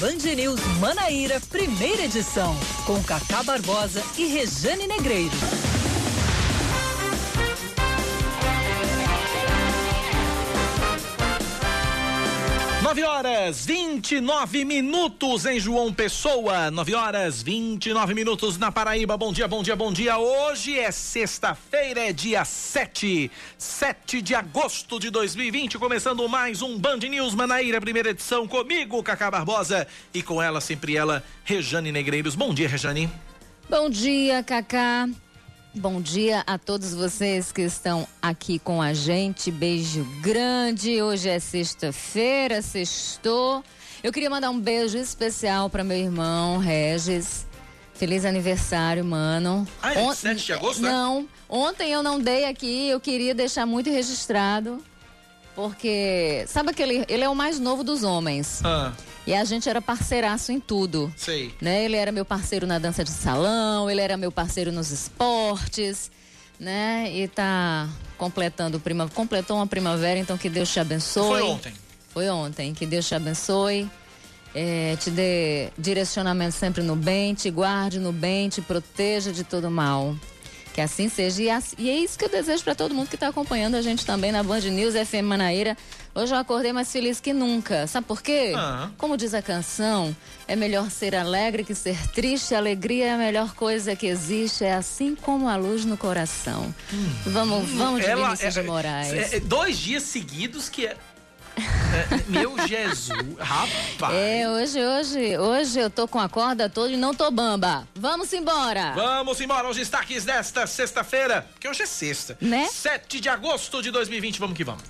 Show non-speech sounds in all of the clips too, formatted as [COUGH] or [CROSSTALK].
Band News Manaíra, primeira edição, com Cacá Barbosa e Rejane Negreiros. 9 horas 29 minutos em João Pessoa. 9 horas 29 minutos na Paraíba. Bom dia, bom dia, bom dia. Hoje é sexta-feira, é dia 7, 7 de agosto de 2020. Começando mais um Band News Manaíra, primeira edição. Comigo, Cacá Barbosa. E com ela, sempre ela, Rejane Negreiros. Bom dia, Rejane. Bom dia, Cacá. Bom dia a todos vocês que estão aqui com a gente. Beijo grande. Hoje é sexta-feira, sextou. Eu queria mandar um beijo especial para meu irmão Regis. Feliz aniversário, mano. Ah, é 7 de agosto? Né? Não, ontem eu não dei aqui, eu queria deixar muito registrado. Porque, sabe aquele. Ele é o mais novo dos homens. Ah. E a gente era parceiraço em tudo. Sei. Né? Ele era meu parceiro na dança de salão, ele era meu parceiro nos esportes, né? E tá completando prima, completou uma primavera, então que Deus te abençoe. Foi ontem. Foi ontem, que Deus te abençoe. É, te dê direcionamento sempre no bem, te guarde no bem, te proteja de todo mal. Que assim seja. E, e é isso que eu desejo para todo mundo que está acompanhando a gente também na Band News FM Manaíra. Hoje eu acordei mais feliz que nunca. Sabe por quê? Ah. Como diz a canção, é melhor ser alegre que ser triste. A alegria é a melhor coisa que existe. É assim como a luz no coração. Hum. Vamos, vamos de Ela, Vinícius é, de Moraes. É, é, dois dias seguidos que é é, meu Jesus, rapaz. É, hoje, hoje, hoje eu tô com a corda toda e não tô bamba. Vamos embora. Vamos embora, os destaques desta sexta-feira, que hoje é sexta. Né? 7 de agosto de 2020, vamos que vamos.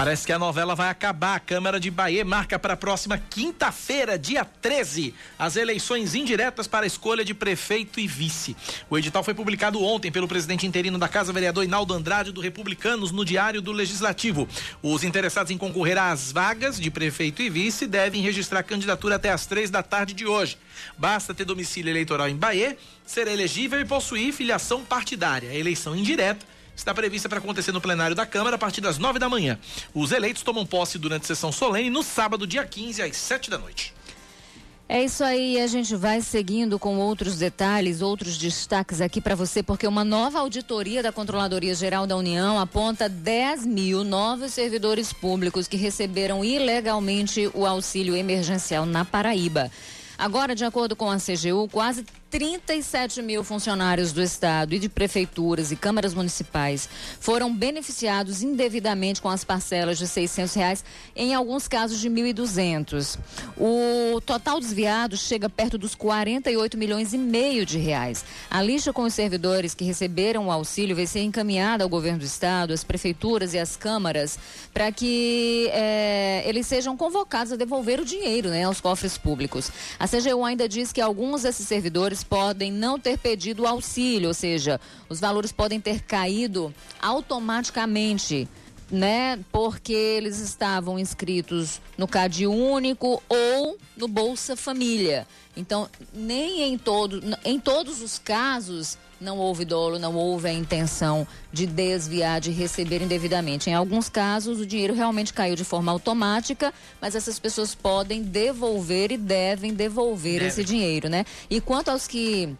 Parece que a novela vai acabar. A Câmara de Bahia marca para a próxima quinta-feira, dia 13, as eleições indiretas para a escolha de prefeito e vice. O edital foi publicado ontem pelo presidente interino da Casa, vereador Inaldo Andrade, do Republicanos, no Diário do Legislativo. Os interessados em concorrer às vagas de prefeito e vice devem registrar candidatura até às três da tarde de hoje. Basta ter domicílio eleitoral em Bahia, ser elegível e possuir filiação partidária. A eleição indireta está prevista para acontecer no plenário da Câmara a partir das nove da manhã. Os eleitos tomam posse durante sessão solene no sábado, dia 15, às sete da noite. É isso aí, a gente vai seguindo com outros detalhes, outros destaques aqui para você, porque uma nova auditoria da Controladoria Geral da União aponta 10 mil novos servidores públicos que receberam ilegalmente o auxílio emergencial na Paraíba. Agora, de acordo com a CGU, quase 37 mil funcionários do Estado e de prefeituras e câmaras municipais foram beneficiados indevidamente com as parcelas de 600 reais, em alguns casos de 1.200. O total desviado chega perto dos 48 milhões e meio de reais. A lista com os servidores que receberam o auxílio vai ser encaminhada ao governo do Estado, às prefeituras e às câmaras, para que é, eles sejam convocados a devolver o dinheiro né, aos cofres públicos. A CGU ainda diz que alguns desses servidores podem não ter pedido auxílio, ou seja, os valores podem ter caído automaticamente né? Porque eles estavam inscritos no CAD único ou no Bolsa Família. Então, nem em todo, em todos os casos não houve dolo, não houve a intenção de desviar, de receber indevidamente. Em alguns casos, o dinheiro realmente caiu de forma automática, mas essas pessoas podem devolver e devem devolver Deve. esse dinheiro, né? E quanto aos que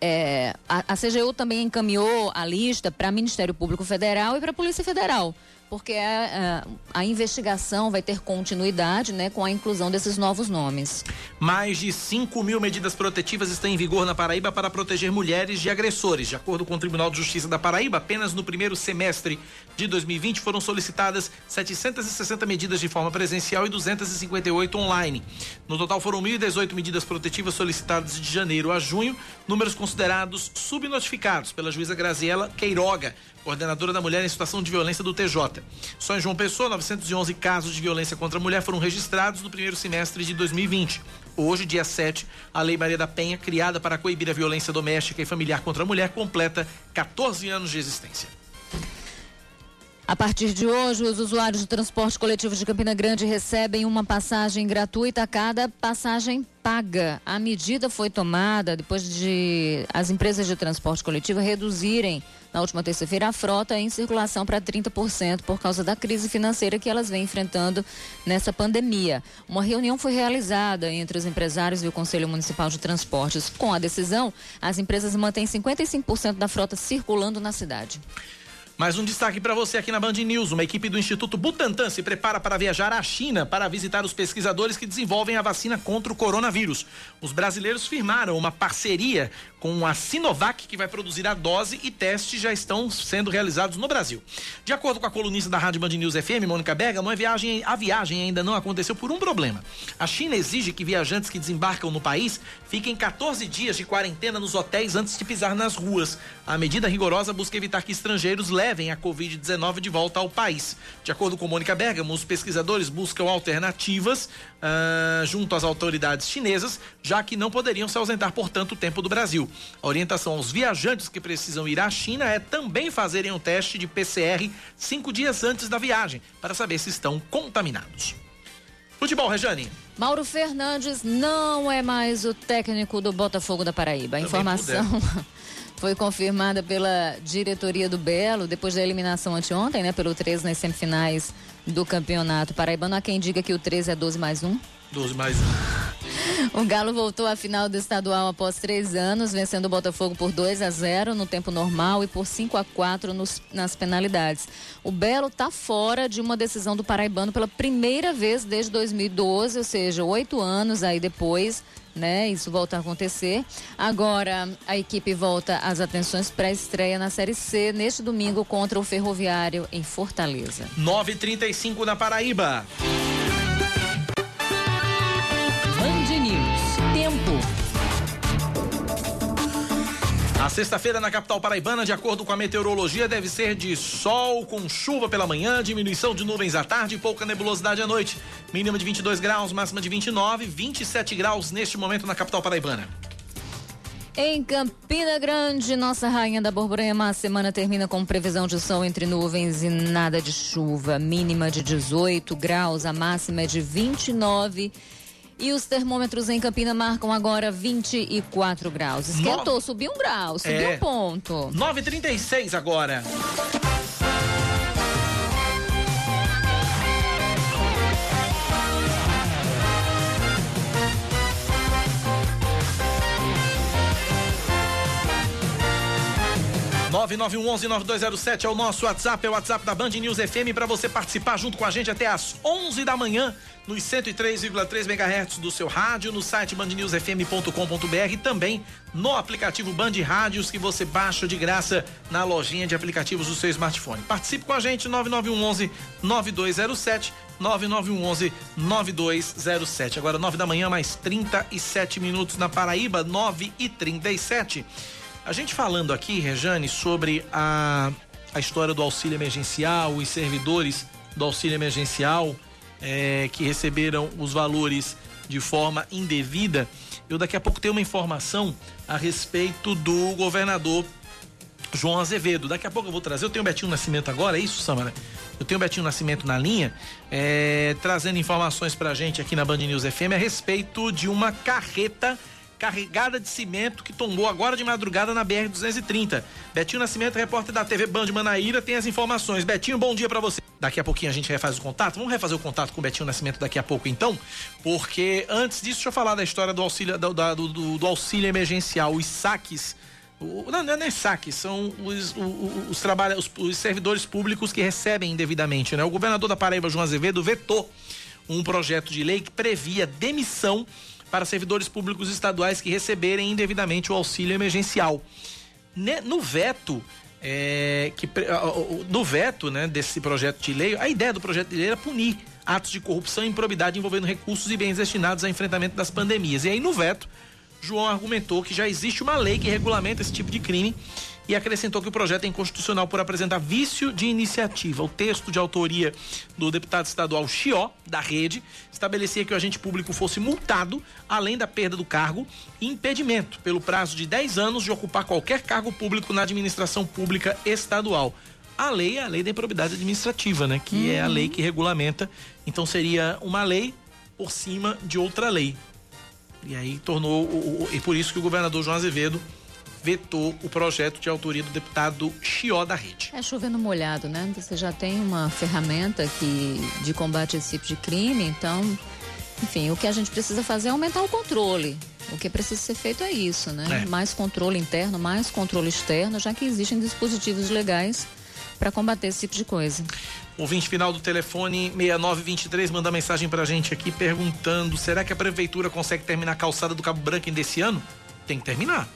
é, a, a, CGU também encaminhou a lista para Ministério Público Federal e para a Polícia Federal porque a, é, a, é, a, investigação vai ter continuidade né, com a inclusão desses novos nomes. Mais de 5 mil medidas protetivas estão em vigor na Paraíba para proteger mulheres de agressores. De acordo com o Tribunal de Justiça da Paraíba, apenas no primeiro semestre de 2020 foram solicitadas 760 medidas de forma presencial e 258 online. No total foram 1.018 medidas protetivas solicitadas de janeiro a junho, números considerados subnotificados pela juíza Graziela Queiroga, coordenadora da mulher em situação de violência do TJ. Só em João Pessoa, 911 casos de violência contra a mulher foram registrados no primeiro semestre de 2020. Hoje, dia 7, a Lei Maria da Penha, criada para coibir a violência doméstica e familiar contra a mulher, completa 14 anos de existência. A partir de hoje, os usuários do transporte coletivo de Campina Grande recebem uma passagem gratuita a cada passagem paga. A medida foi tomada depois de as empresas de transporte coletivo reduzirem na última terça-feira a frota em circulação para 30% por causa da crise financeira que elas vêm enfrentando nessa pandemia. Uma reunião foi realizada entre os empresários e o Conselho Municipal de Transportes. Com a decisão, as empresas mantêm 55% da frota circulando na cidade. Mais um destaque para você aqui na Band News. Uma equipe do Instituto Butantan se prepara para viajar à China para visitar os pesquisadores que desenvolvem a vacina contra o coronavírus. Os brasileiros firmaram uma parceria com a Sinovac, que vai produzir a dose e testes já estão sendo realizados no Brasil. De acordo com a colunista da Rádio Band News FM, Mônica Bergamo, a viagem, a viagem ainda não aconteceu por um problema. A China exige que viajantes que desembarcam no país fiquem 14 dias de quarentena nos hotéis antes de pisar nas ruas. A medida rigorosa busca evitar que estrangeiros levem a Covid-19 de volta ao país. De acordo com Mônica Bergamo, os pesquisadores buscam alternativas uh, junto às autoridades chinesas, já que não poderiam se ausentar por tanto tempo do Brasil. A orientação aos viajantes que precisam ir à China é também fazerem um teste de PCR cinco dias antes da viagem, para saber se estão contaminados. Futebol, Rejane. Mauro Fernandes não é mais o técnico do Botafogo da Paraíba. A informação [LAUGHS] foi confirmada pela diretoria do Belo depois da eliminação anteontem, né, pelo 13 nas semifinais do Campeonato Paraibano. Há quem diga que o 13 é 12 mais 1. 12 mais 1. [LAUGHS] O Galo voltou à final do estadual após três anos, vencendo o Botafogo por 2 a 0 no tempo normal e por 5 a 4 nos, nas penalidades. O Belo está fora de uma decisão do Paraibano pela primeira vez desde 2012, ou seja, oito anos aí depois né? Isso volta a acontecer. Agora a equipe volta às atenções pré-estreia na Série C neste domingo contra o Ferroviário em Fortaleza. 9:35 na Paraíba. A sexta-feira na capital paraibana, de acordo com a meteorologia, deve ser de sol com chuva pela manhã, diminuição de nuvens à tarde e pouca nebulosidade à noite. Mínima de 22 graus, máxima de 29, 27 graus neste momento na capital paraibana. Em Campina Grande, nossa rainha da Borborema, a semana termina com previsão de sol entre nuvens e nada de chuva. Mínima de 18 graus, a máxima é de 29 e os termômetros em Campina marcam agora 24 graus. Esquentou, no... subiu um grau, subiu é... um ponto. 9,36 agora. 9911-9207 é o nosso WhatsApp, é o WhatsApp da Band News FM para você participar junto com a gente até às 11 da manhã nos 103,3 MHz do seu rádio, no site bandnewsfm.com.br e também no aplicativo Band Rádios que você baixa de graça na lojinha de aplicativos do seu smartphone. Participe com a gente 9911 9207 9911 9207. Agora 9 da manhã mais 37 minutos na Paraíba, 9 e 37. A gente falando aqui, Rejane, sobre a, a história do auxílio emergencial, os servidores do auxílio emergencial é, que receberam os valores de forma indevida. Eu daqui a pouco tenho uma informação a respeito do governador João Azevedo. Daqui a pouco eu vou trazer. Eu tenho o Betinho Nascimento agora, é isso, Samara? Eu tenho o Betinho Nascimento na linha, é, trazendo informações pra gente aqui na Band News FM a respeito de uma carreta carregada de cimento que tombou agora de madrugada na BR-230. Betinho Nascimento, repórter da TV Band Manaíra, tem as informações. Betinho, bom dia para você. Daqui a pouquinho a gente refaz o contato. Vamos refazer o contato com o Betinho Nascimento daqui a pouco, então? Porque antes disso, deixa eu falar da história do auxílio, do, do, do auxílio emergencial, os saques. O, não, não é nem saques, são os, os, os, os, os servidores públicos que recebem indevidamente. Né? O governador da Paraíba, João Azevedo, vetou um projeto de lei que previa demissão para servidores públicos estaduais que receberem indevidamente o auxílio emergencial. No veto, é, que, no veto né, desse projeto de lei, a ideia do projeto de lei era punir atos de corrupção e improbidade envolvendo recursos e bens destinados ao enfrentamento das pandemias. E aí, no veto, João argumentou que já existe uma lei que regulamenta esse tipo de crime e acrescentou que o projeto é inconstitucional por apresentar vício de iniciativa. O texto de autoria do deputado estadual Chió, da rede, estabelecia que o agente público fosse multado, além da perda do cargo, e impedimento, pelo prazo de 10 anos, de ocupar qualquer cargo público na administração pública estadual. a lei é a lei da improbidade administrativa, né? Que uhum. é a lei que regulamenta. Então seria uma lei por cima de outra lei. E aí tornou. E por isso que o governador João Azevedo vetou o projeto de autoria do deputado Chió da Rede. É chovendo molhado, né? Você já tem uma ferramenta que, de combate a esse tipo de crime, então, enfim, o que a gente precisa fazer é aumentar o controle. O que precisa ser feito é isso, né? É. Mais controle interno, mais controle externo, já que existem dispositivos legais para combater esse tipo de coisa. Ouvinte final do telefone 6923 manda mensagem pra gente aqui perguntando: será que a prefeitura consegue terminar a calçada do Cabo Branco ainda esse ano? Tem que terminar.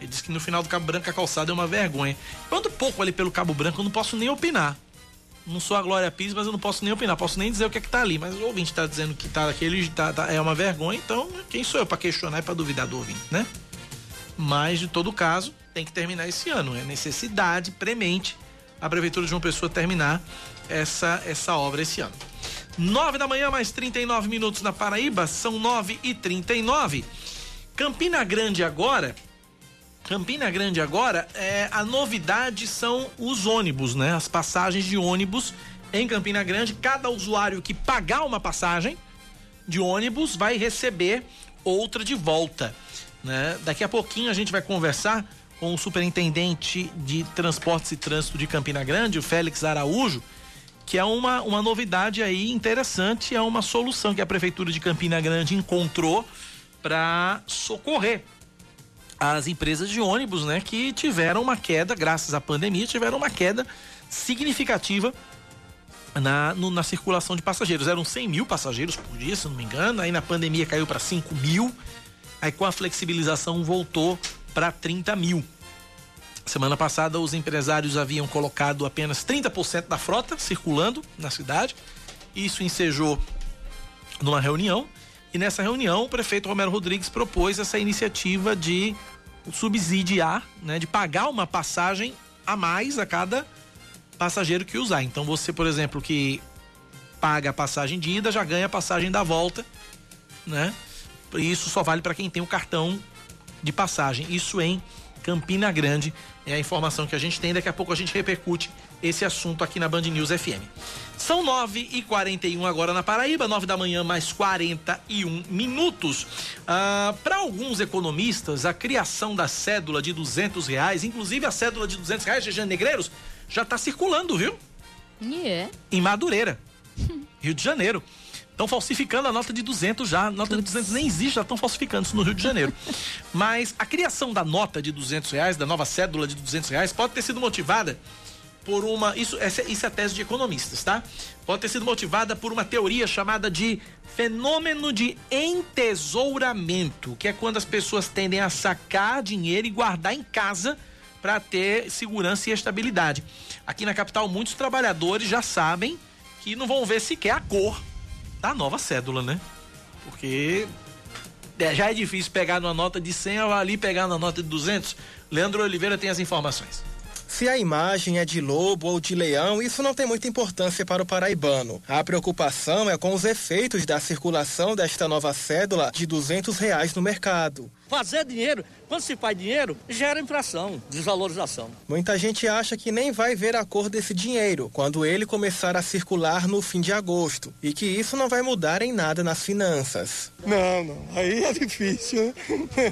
Ele disse que no final do Cabo Branco a calçada é uma vergonha. Eu ando pouco ali pelo Cabo Branco, eu não posso nem opinar. Não sou a Glória Pires, mas eu não posso nem opinar, posso nem dizer o que é que tá ali. Mas o ouvinte tá dizendo que tá aquele tá, tá, é uma vergonha, então quem sou eu para questionar e para duvidar do ouvinte, né? Mas de todo caso, tem que terminar esse ano. É necessidade premente a Prefeitura de João Pessoa terminar essa, essa obra esse ano. 9 da manhã, mais 39 minutos na Paraíba, são 9 e 39 Campina Grande agora. Campina Grande agora, é, a novidade são os ônibus, né? As passagens de ônibus em Campina Grande. Cada usuário que pagar uma passagem de ônibus vai receber outra de volta. Né? Daqui a pouquinho a gente vai conversar com o superintendente de transportes e trânsito de Campina Grande, o Félix Araújo, que é uma, uma novidade aí interessante, é uma solução que a prefeitura de Campina Grande encontrou para socorrer as empresas de ônibus, né, que tiveram uma queda, graças à pandemia, tiveram uma queda significativa na, no, na circulação de passageiros. Eram 100 mil passageiros por dia, se não me engano, aí na pandemia caiu para 5 mil, aí com a flexibilização voltou para 30 mil. Semana passada, os empresários haviam colocado apenas 30% da frota circulando na cidade. Isso ensejou numa reunião. E nessa reunião, o prefeito Romero Rodrigues propôs essa iniciativa de subsidiar, né, de pagar uma passagem a mais a cada passageiro que usar. Então, você, por exemplo, que paga a passagem de ida, já ganha a passagem da volta, né? Isso só vale para quem tem o cartão de passagem. Isso em Campina Grande. É a informação que a gente tem. Daqui a pouco a gente repercute esse assunto aqui na Band News FM. São 9 e 41 agora na Paraíba, 9 da manhã, mais 41 minutos. Ah, Para alguns economistas, a criação da cédula de 200 reais, inclusive a cédula de 200 reais, Jean Negreiros, já está circulando, viu? Yeah. Em Madureira, [LAUGHS] Rio de Janeiro. Estão falsificando a nota de 200 já. A nota de 200 nem existe, já estão falsificando isso no Rio de Janeiro. [LAUGHS] Mas a criação da nota de 200 reais, da nova cédula de 200 reais, pode ter sido motivada por uma. Isso, essa, isso é a tese de economistas, tá? Pode ter sido motivada por uma teoria chamada de fenômeno de entesouramento, que é quando as pessoas tendem a sacar dinheiro e guardar em casa para ter segurança e estabilidade. Aqui na capital, muitos trabalhadores já sabem que não vão ver sequer a cor da nova cédula, né? Porque é, já é difícil pegar numa nota de 100 ali pegar na nota de 200. Leandro Oliveira tem as informações. Se a imagem é de lobo ou de leão, isso não tem muita importância para o paraibano. A preocupação é com os efeitos da circulação desta nova cédula de 200 reais no mercado. Fazer dinheiro, quando se faz dinheiro, gera inflação, desvalorização. Muita gente acha que nem vai ver a cor desse dinheiro quando ele começar a circular no fim de agosto e que isso não vai mudar em nada nas finanças. Não, não, aí é difícil.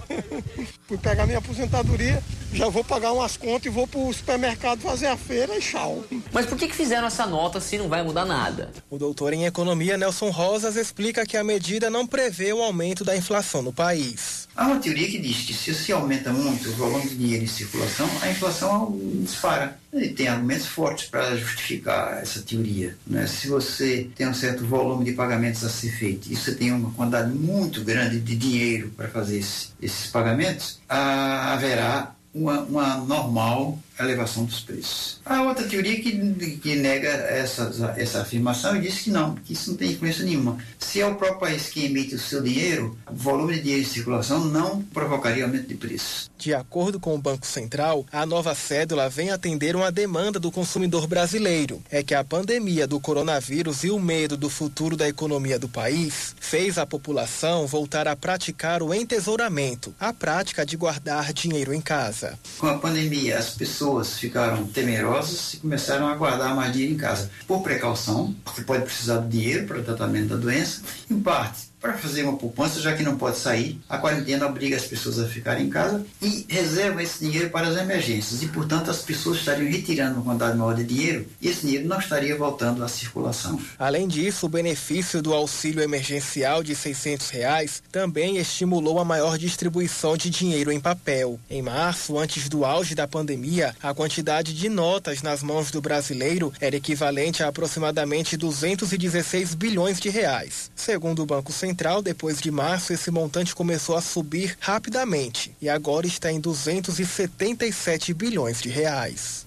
[LAUGHS] Fui pegar minha aposentadoria, já vou pagar umas contas e vou pro supermercado fazer a feira e tchau. Mas por que, que fizeram essa nota se não vai mudar nada? O doutor em economia Nelson Rosas explica que a medida não prevê o aumento da inflação no país. Há uma teoria que diz que se se aumenta muito o volume de dinheiro em circulação, a inflação dispara. E tem argumentos fortes para justificar essa teoria. Né? Se você tem um certo volume de pagamentos a ser feito e você tem uma quantidade muito grande de dinheiro para fazer esse, esses pagamentos, ah, haverá uma, uma normal elevação dos preços. Há outra teoria que, que nega essa, essa afirmação e diz que não, que isso não tem influência nenhuma. Se é o próprio país que emite o seu dinheiro, o volume de dinheiro em circulação não provocaria aumento de preço. De acordo com o Banco Central, a nova cédula vem atender uma demanda do consumidor brasileiro. É que a pandemia do coronavírus e o medo do futuro da economia do país fez a população voltar a praticar o entesouramento, a prática de guardar dinheiro em casa. Com a pandemia, as pessoas pessoas ficaram temerosas e começaram a guardar mais dinheiro em casa, por precaução, porque pode precisar de dinheiro para o tratamento da doença, em parte para fazer uma poupança, já que não pode sair. A quarentena obriga as pessoas a ficarem em casa e reserva esse dinheiro para as emergências. E, portanto, as pessoas estariam retirando uma quantidade maior de dinheiro e esse dinheiro não estaria voltando à circulação. Além disso, o benefício do auxílio emergencial de 600 reais também estimulou a maior distribuição de dinheiro em papel. Em março, antes do auge da pandemia, a quantidade de notas nas mãos do brasileiro era equivalente a aproximadamente 216 bilhões de reais. Segundo o Banco Central, Central, depois de março, esse montante começou a subir rapidamente e agora está em 277 bilhões de reais.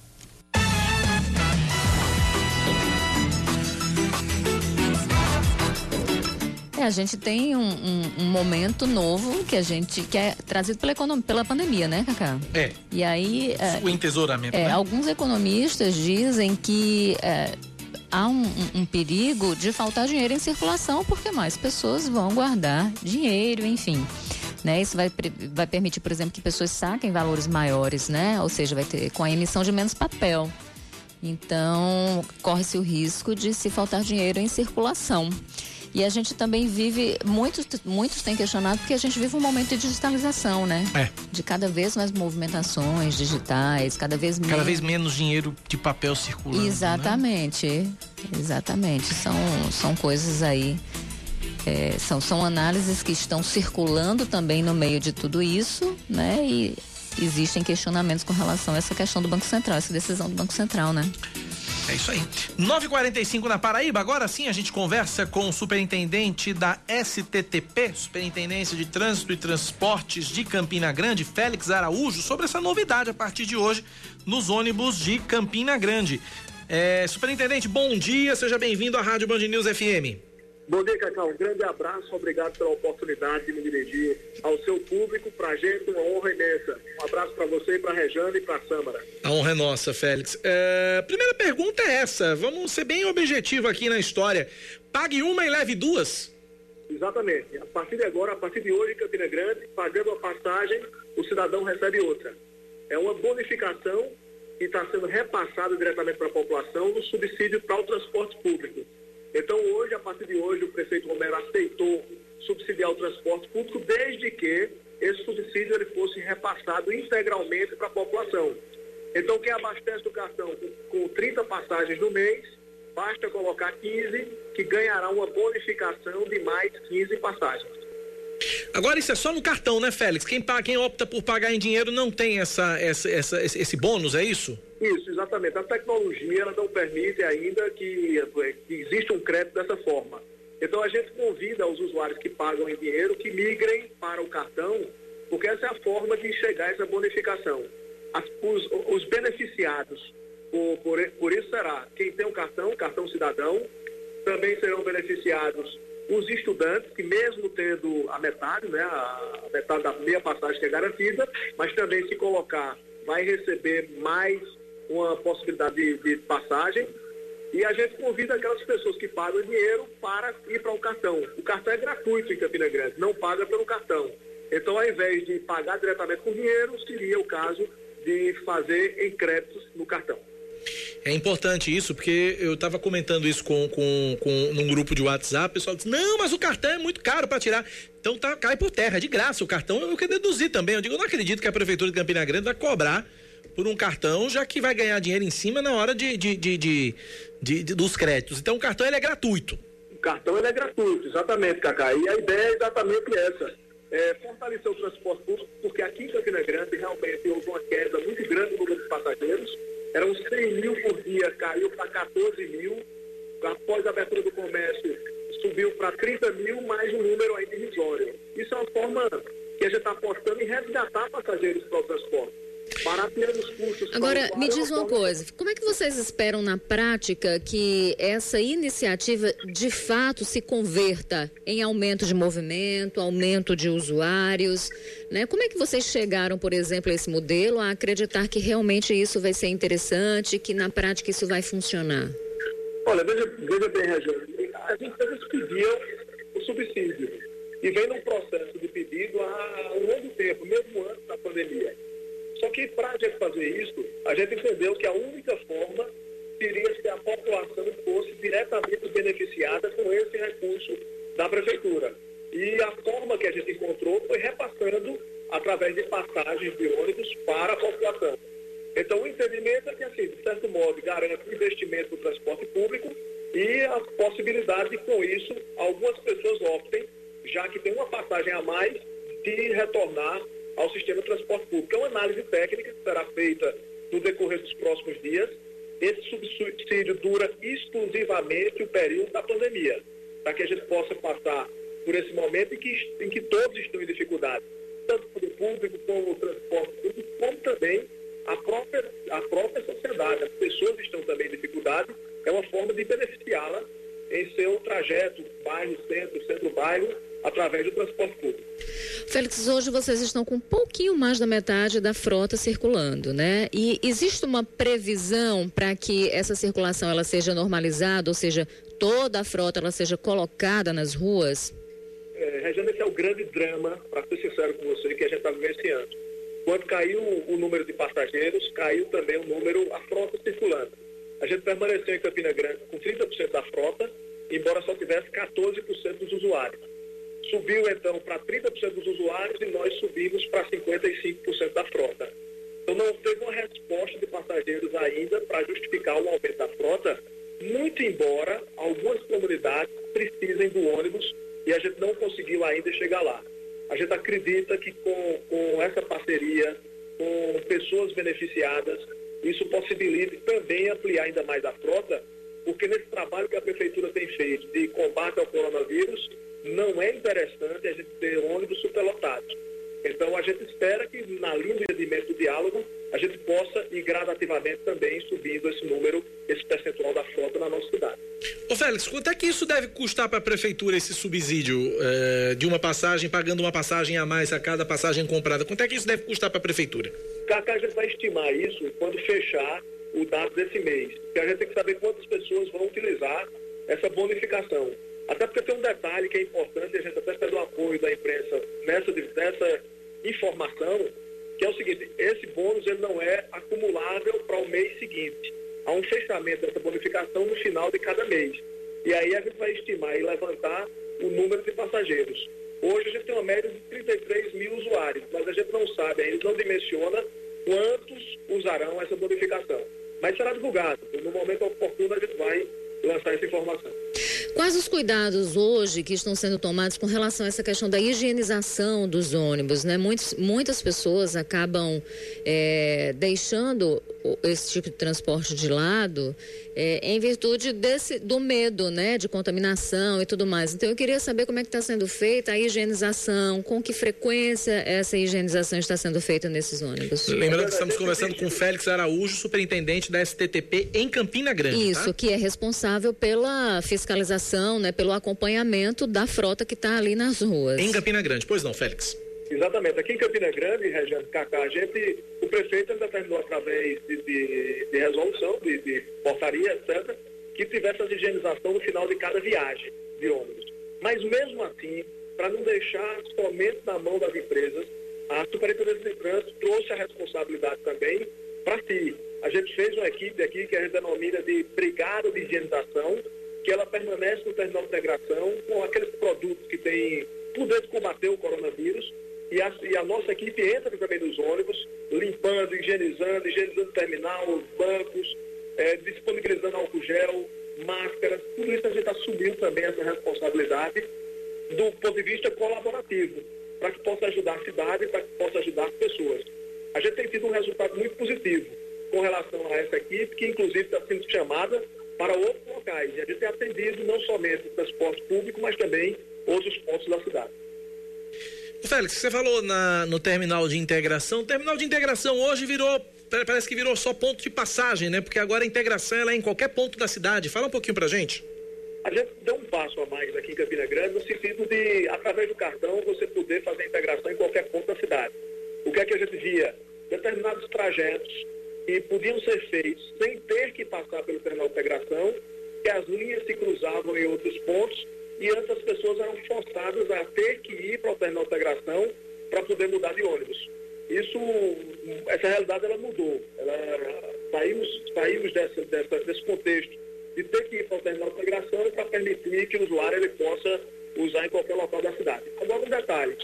É, a gente tem um, um, um, momento novo que a gente que é trazido pela, economia, pela pandemia, né, Cacá? É. E aí. É, o entesouramento. É, né? Alguns economistas dizem que é, há um, um, perigo de faltar dinheiro em circulação, porque mais pessoas vão guardar dinheiro, enfim. Né? Isso vai, vai permitir, por exemplo, que pessoas saquem valores maiores, né? Ou seja, vai ter com a emissão de menos papel. Então, corre-se o risco de se faltar dinheiro em circulação. E a gente também vive, muitos, muitos têm questionado, porque a gente vive um momento de digitalização, né? É. De cada vez mais movimentações digitais, cada vez menos. Cada vez menos dinheiro de papel circulando. Né? Exatamente. Né? Exatamente. São, são coisas aí. É, são, são análises que estão circulando também no meio de tudo isso, né? E existem questionamentos com relação a essa questão do Banco Central, essa decisão do Banco Central, né? É isso aí. 9h45 na Paraíba. Agora sim a gente conversa com o superintendente da STTP, Superintendência de Trânsito e Transportes de Campina Grande, Félix Araújo, sobre essa novidade a partir de hoje nos ônibus de Campina Grande. É, superintendente, bom dia, seja bem-vindo à Rádio Band News FM. Bom dia, Cacau. Um grande abraço, obrigado pela oportunidade de me dirigir ao seu público. Para a gente, uma honra imensa. Um abraço para você para a Rejane e para a Sâmara. A honra é nossa, Félix. É, primeira pergunta é essa. Vamos ser bem objetivo aqui na história. Pague uma e leve duas? Exatamente. A partir de agora, a partir de hoje, em Campina Grande, pagando a passagem, o cidadão recebe outra. É uma bonificação que está sendo repassada diretamente para a população no subsídio para o transporte público. Então, hoje, a partir de hoje, o prefeito Romero aceitou subsidiar o transporte público desde que esse subsídio ele fosse repassado integralmente para a população. Então, quem abastece o cartão com, com 30 passagens no mês, basta colocar 15, que ganhará uma bonificação de mais 15 passagens. Agora isso é só no cartão, né, Félix? Quem, paga, quem opta por pagar em dinheiro não tem essa, essa, essa esse, esse bônus, é isso? Isso, exatamente. A tecnologia não permite ainda que, que exista um crédito dessa forma. Então a gente convida os usuários que pagam em dinheiro que migrem para o cartão, porque essa é a forma de chegar a essa bonificação. As, os, os, beneficiados por, por, por isso será quem tem um cartão, cartão cidadão, também serão beneficiados os estudantes, que mesmo tendo a metade, né, a metade da meia passagem que é garantida, mas também se colocar, vai receber mais uma possibilidade de, de passagem. E a gente convida aquelas pessoas que pagam dinheiro para ir para o cartão. O cartão é gratuito em Campina Grande, não paga pelo cartão. Então, ao invés de pagar diretamente com dinheiro, seria o caso de fazer em créditos no cartão. É importante isso, porque eu estava comentando isso com, com, com num grupo de WhatsApp, o pessoal disse, não, mas o cartão é muito caro para tirar. Então tá, cai por terra, é de graça o cartão, eu quero deduzir também. Eu digo, eu não acredito que a Prefeitura de Campina Grande vai cobrar por um cartão, já que vai ganhar dinheiro em cima na hora de, de, de, de, dos créditos. Então o cartão ele é gratuito. O cartão ele é gratuito, exatamente, Cacá. E a ideia é exatamente essa. É, fortalecer o transporte público, porque aqui em Campina Grande realmente houve uma queda muito grande no número de passageiros. Eram 100 mil por dia, caiu para 14 mil. Após a abertura do comércio, subiu para 30 mil, mais um número ainda irrisório. Isso é uma forma que a gente está apostando em resgatar passageiros para o transporte. Agora, me diz uma coisa: como é que vocês esperam na prática que essa iniciativa de fato se converta em aumento de movimento, aumento de usuários? Né? Como é que vocês chegaram, por exemplo, a esse modelo, a acreditar que realmente isso vai ser interessante, que na prática isso vai funcionar? Olha, veja, veja bem, Regina, as empresas pediam o subsídio e vem num processo de pedido há um longo tempo, mesmo antes da pandemia. Só que para a gente fazer isso, a gente entendeu que a única forma seria se a população fosse diretamente beneficiada com esse recurso da prefeitura. E a forma que a gente encontrou foi repassando através de passagens de ônibus para a população. Então, o entendimento é que, assim, de certo modo, garante o investimento no transporte público e a possibilidade de, com isso, algumas pessoas optem, já que tem uma passagem a mais, de retornar ao sistema de transporte público. É uma análise técnica que será feita no decorrer dos próximos dias. Esse subsídio dura exclusivamente o período da pandemia, para que a gente possa passar por esse momento em que, em que todos estão em dificuldade, tanto o público como o transporte público, como também a própria, a própria sociedade. As pessoas estão também em dificuldade, é uma forma de beneficiá-la em seu trajeto bairro-centro, centro-bairro, através do transporte público. Félix, hoje vocês estão com um pouquinho mais da metade da frota circulando, né? E existe uma previsão para que essa circulação ela seja normalizada, ou seja, toda a frota ela seja colocada nas ruas? É, Regina, esse é o grande drama, para ser sincero com você, que a gente está vivenciando. Quando caiu o número de passageiros, caiu também o número, a frota circulando. A gente permaneceu em Campina Grande com 30% da frota, embora só tivesse 14% dos usuários. Subiu então para 30% dos usuários e nós subimos para 55% da frota. Então não teve uma resposta de passageiros ainda para justificar o aumento da frota, muito embora algumas comunidades precisem do ônibus e a gente não conseguiu ainda chegar lá. A gente acredita que com, com essa parceria, com pessoas beneficiadas, isso possibilita também ampliar ainda mais a frota, porque nesse trabalho que a prefeitura tem feito de combate ao coronavírus, não é interessante a gente ter ônibus superlotados. Então a gente espera que na linha de do diálogo a gente possa ir gradativamente também subindo esse número, esse percentual da frota na nossa cidade. Ô Félix, quanto é que isso deve custar para a prefeitura esse subsídio eh, de uma passagem, pagando uma passagem a mais a cada passagem comprada? Quanto é que isso deve custar para a prefeitura? Cacá, a gente vai estimar isso quando fechar o dado desse mês. Porque a gente tem que saber quantas pessoas vão utilizar essa bonificação. Até porque tem um detalhe que é importante, a gente até pede o apoio da imprensa nessa, nessa informação, que é o seguinte, esse bônus ele não é acumulável para o mês seguinte. Há um fechamento dessa bonificação no final de cada mês. E aí a gente vai estimar e levantar o número de passageiros. Hoje a gente tem uma média de 33 mil usuários, mas a gente não sabe, ainda não dimensiona quantos usarão essa bonificação. Mas será divulgado. No momento oportuno a gente vai lançar essa informação. Quais os cuidados hoje que estão sendo tomados com relação a essa questão da higienização dos ônibus? Né? Muitos, muitas pessoas acabam é, deixando esse tipo de transporte de lado é, em virtude desse, do medo né, de contaminação e tudo mais. Então eu queria saber como é que está sendo feita a higienização, com que frequência essa higienização está sendo feita nesses ônibus. Lembrando que estamos conversando com Félix Araújo, superintendente da STTP em Campina Grande. Isso, tá? que é responsável pela fiscalização, né, pelo acompanhamento da frota que está ali nas ruas. Em Campina Grande, pois não, Félix? Exatamente. Aqui em Campina Grande, Regiane Cacá, a gente, o prefeito determinou através de, de, de resolução, de, de, portaria, etc., que tivesse a higienização no final de cada viagem de ônibus. Mas mesmo assim, para não deixar somente na mão das empresas, a Superintendência de Trânsito trouxe a responsabilidade também para si. A gente fez uma equipe aqui que a gente denomina de Brigada de Higienização, que ela permanece no terminal de integração com aqueles produtos que têm poder de combater o coronavírus, e a, e a, nossa equipe entra também nos ônibus, limpando, higienizando, higienizando o terminal, os bancos, é, disponibilizando álcool gel, máscaras, tudo isso a gente assumiu também essa responsabilidade do ponto de vista colaborativo, para que possa ajudar a cidade, para que possa ajudar as pessoas. A gente tem tido um resultado muito positivo com relação a essa equipe, que inclusive está sendo chamada para outros locais. E a gente tem atendido não somente o transporte público, mas também outros pontos da cidade. Félix, você falou na, no terminal de integração. O terminal de integração hoje virou, parece que virou só ponto de passagem, né? Porque agora a integração é em qualquer ponto da cidade. Fala um pouquinho pra gente. A gente deu um passo a mais aqui em Campina Grande no sentido de, através do cartão, você poder fazer a integração em qualquer ponto da cidade. O que é que a gente via? Determinados trajetos que podiam ser feitos sem ter que passar pelo terminal de integração, que as linhas se cruzavam em outros pontos e antes as pessoas eram forçadas a ter que ir para o terminal de integração para poder mudar de ônibus. Isso, essa realidade ela mudou. Ela, saímos saímos dessa, dessa, desse contexto de ter que ir para o terminal de integração para permitir que o usuário ele possa usar em qualquer local da cidade. Agora um detalhe,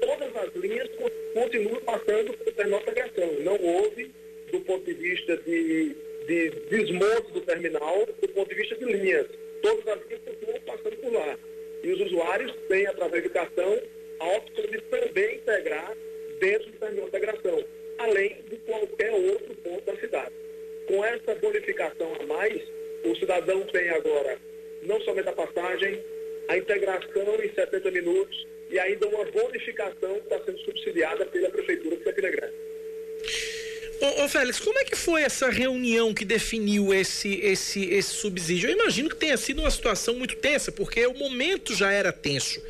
todas as linhas continuam passando pelo terminal de integração. Não houve, do ponto de vista de, de desmonte do terminal, do ponto de vista de linhas. Todas as linhas continuam passando por lá. E os usuários têm, através do cartão, a opção de também integrar dentro do terminal de integração, além de qualquer outro ponto da cidade. Com essa bonificação a mais, o cidadão tem agora não somente a passagem, a integração em 70 minutos e ainda uma bonificação que está sendo subsidiada pela Prefeitura de Campina Grande. Ô, ô, Félix, como é que foi essa reunião que definiu esse, esse, esse subsídio? Eu imagino que tenha sido uma situação muito tensa, porque o momento já era tenso.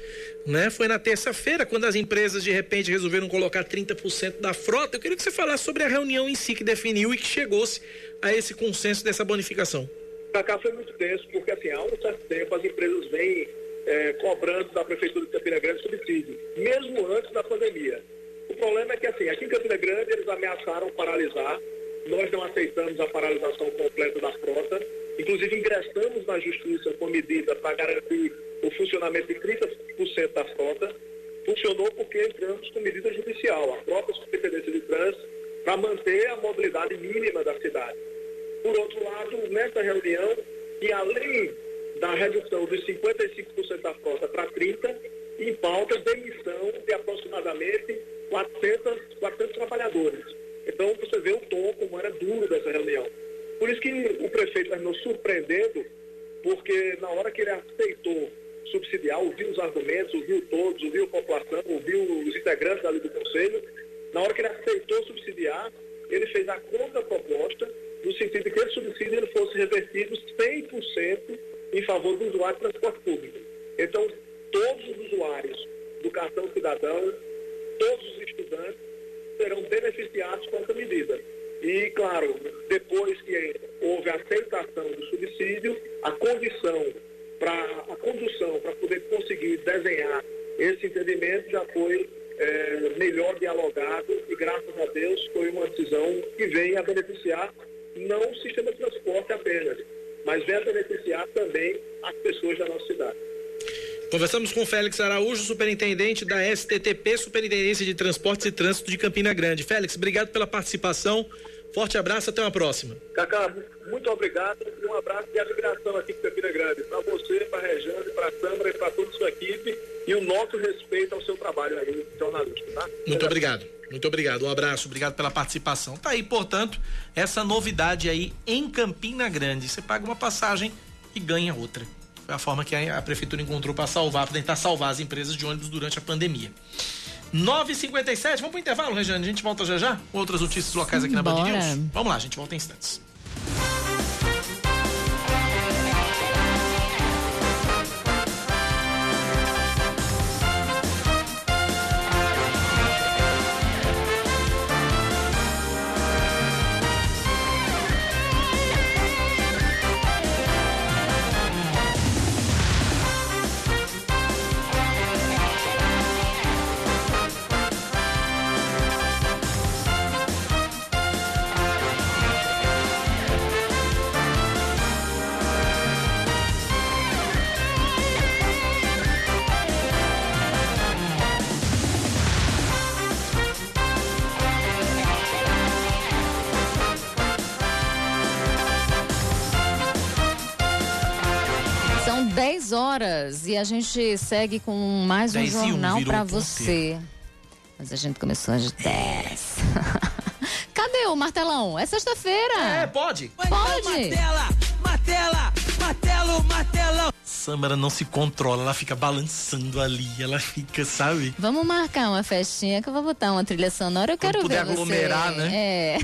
Né? Foi na terça-feira, quando as empresas de repente resolveram colocar 30% da frota. Eu queria que você falasse sobre a reunião em si que definiu e que chegou-se a esse consenso dessa bonificação. Para cá foi muito tenso, porque assim, há um certo tempo as empresas vêm é, cobrando da Prefeitura de Campina Grande subsídio, mesmo antes da pandemia. O problema é que, assim, aqui em Campina Grande eles ameaçaram paralisar, nós não aceitamos a paralisação completa da frota, inclusive ingressamos na Justiça com medida para garantir o funcionamento de 30% da frota. Funcionou porque entramos com medida judicial, a própria Superintendência de Trânsito, para manter a mobilidade mínima da cidade. Por outro lado, nessa reunião, e além da redução dos 55% da frota para 30%, em pauta demissão de aproximadamente 400, 400 trabalhadores. Então, você vê o tom como era duro dessa reunião. Por isso que o prefeito terminou surpreendendo, porque na hora que ele aceitou subsidiar, ouviu os argumentos, ouviu todos, ouviu a população, ouviu os integrantes ali do Conselho, na hora que ele aceitou subsidiar, ele fez a contraproposta, no sentido de que esse subsídio ele fosse revertido 100% em favor do usuário de transporte público. Então, todos os usuários do cartão cidadão, todos os estudantes serão beneficiados com essa medida. E, claro, depois que houve a aceitação do subsídio, a condição para a condução, para poder conseguir desenhar esse entendimento já foi é, melhor dialogado e, graças a Deus, foi uma decisão que vem a beneficiar não o sistema de transporte apenas, mas vem a beneficiar também as pessoas da nossa cidade. Conversamos com Félix Araújo, superintendente da STTP, Superintendência de Transportes e Trânsito de Campina Grande. Félix, obrigado pela participação. Forte abraço, até uma próxima. Cacá, muito obrigado e um abraço de admiração aqui em Campina Grande. Para você, para a Rejane, para a Sandra e para toda a sua equipe e o nosso respeito ao seu trabalho aí, jornalista, tá? Muito obrigado. Muito obrigado. Um abraço, obrigado pela participação. Tá aí, portanto, essa novidade aí em Campina Grande. Você paga uma passagem e ganha outra. Foi a forma que a, prefeitura encontrou para salvar, para tentar salvar as empresas de ônibus durante a pandemia. 9h57, vamos pro intervalo, Regiane? A gente volta já já outras notícias locais aqui na Band News. Vamos lá, a gente volta em instantes. Horas e a gente segue com mais um jornal para você. Mas a gente começou às 10. [LAUGHS] Cadê o martelão? É sexta-feira. É, pode. Pode. Martela, martela, martelo, martelão. Samara não se controla, ela fica balançando ali, ela fica, sabe? Vamos marcar uma festinha que eu vou botar uma trilha sonora, eu Quando quero puder ver aglomerar, você. né? É.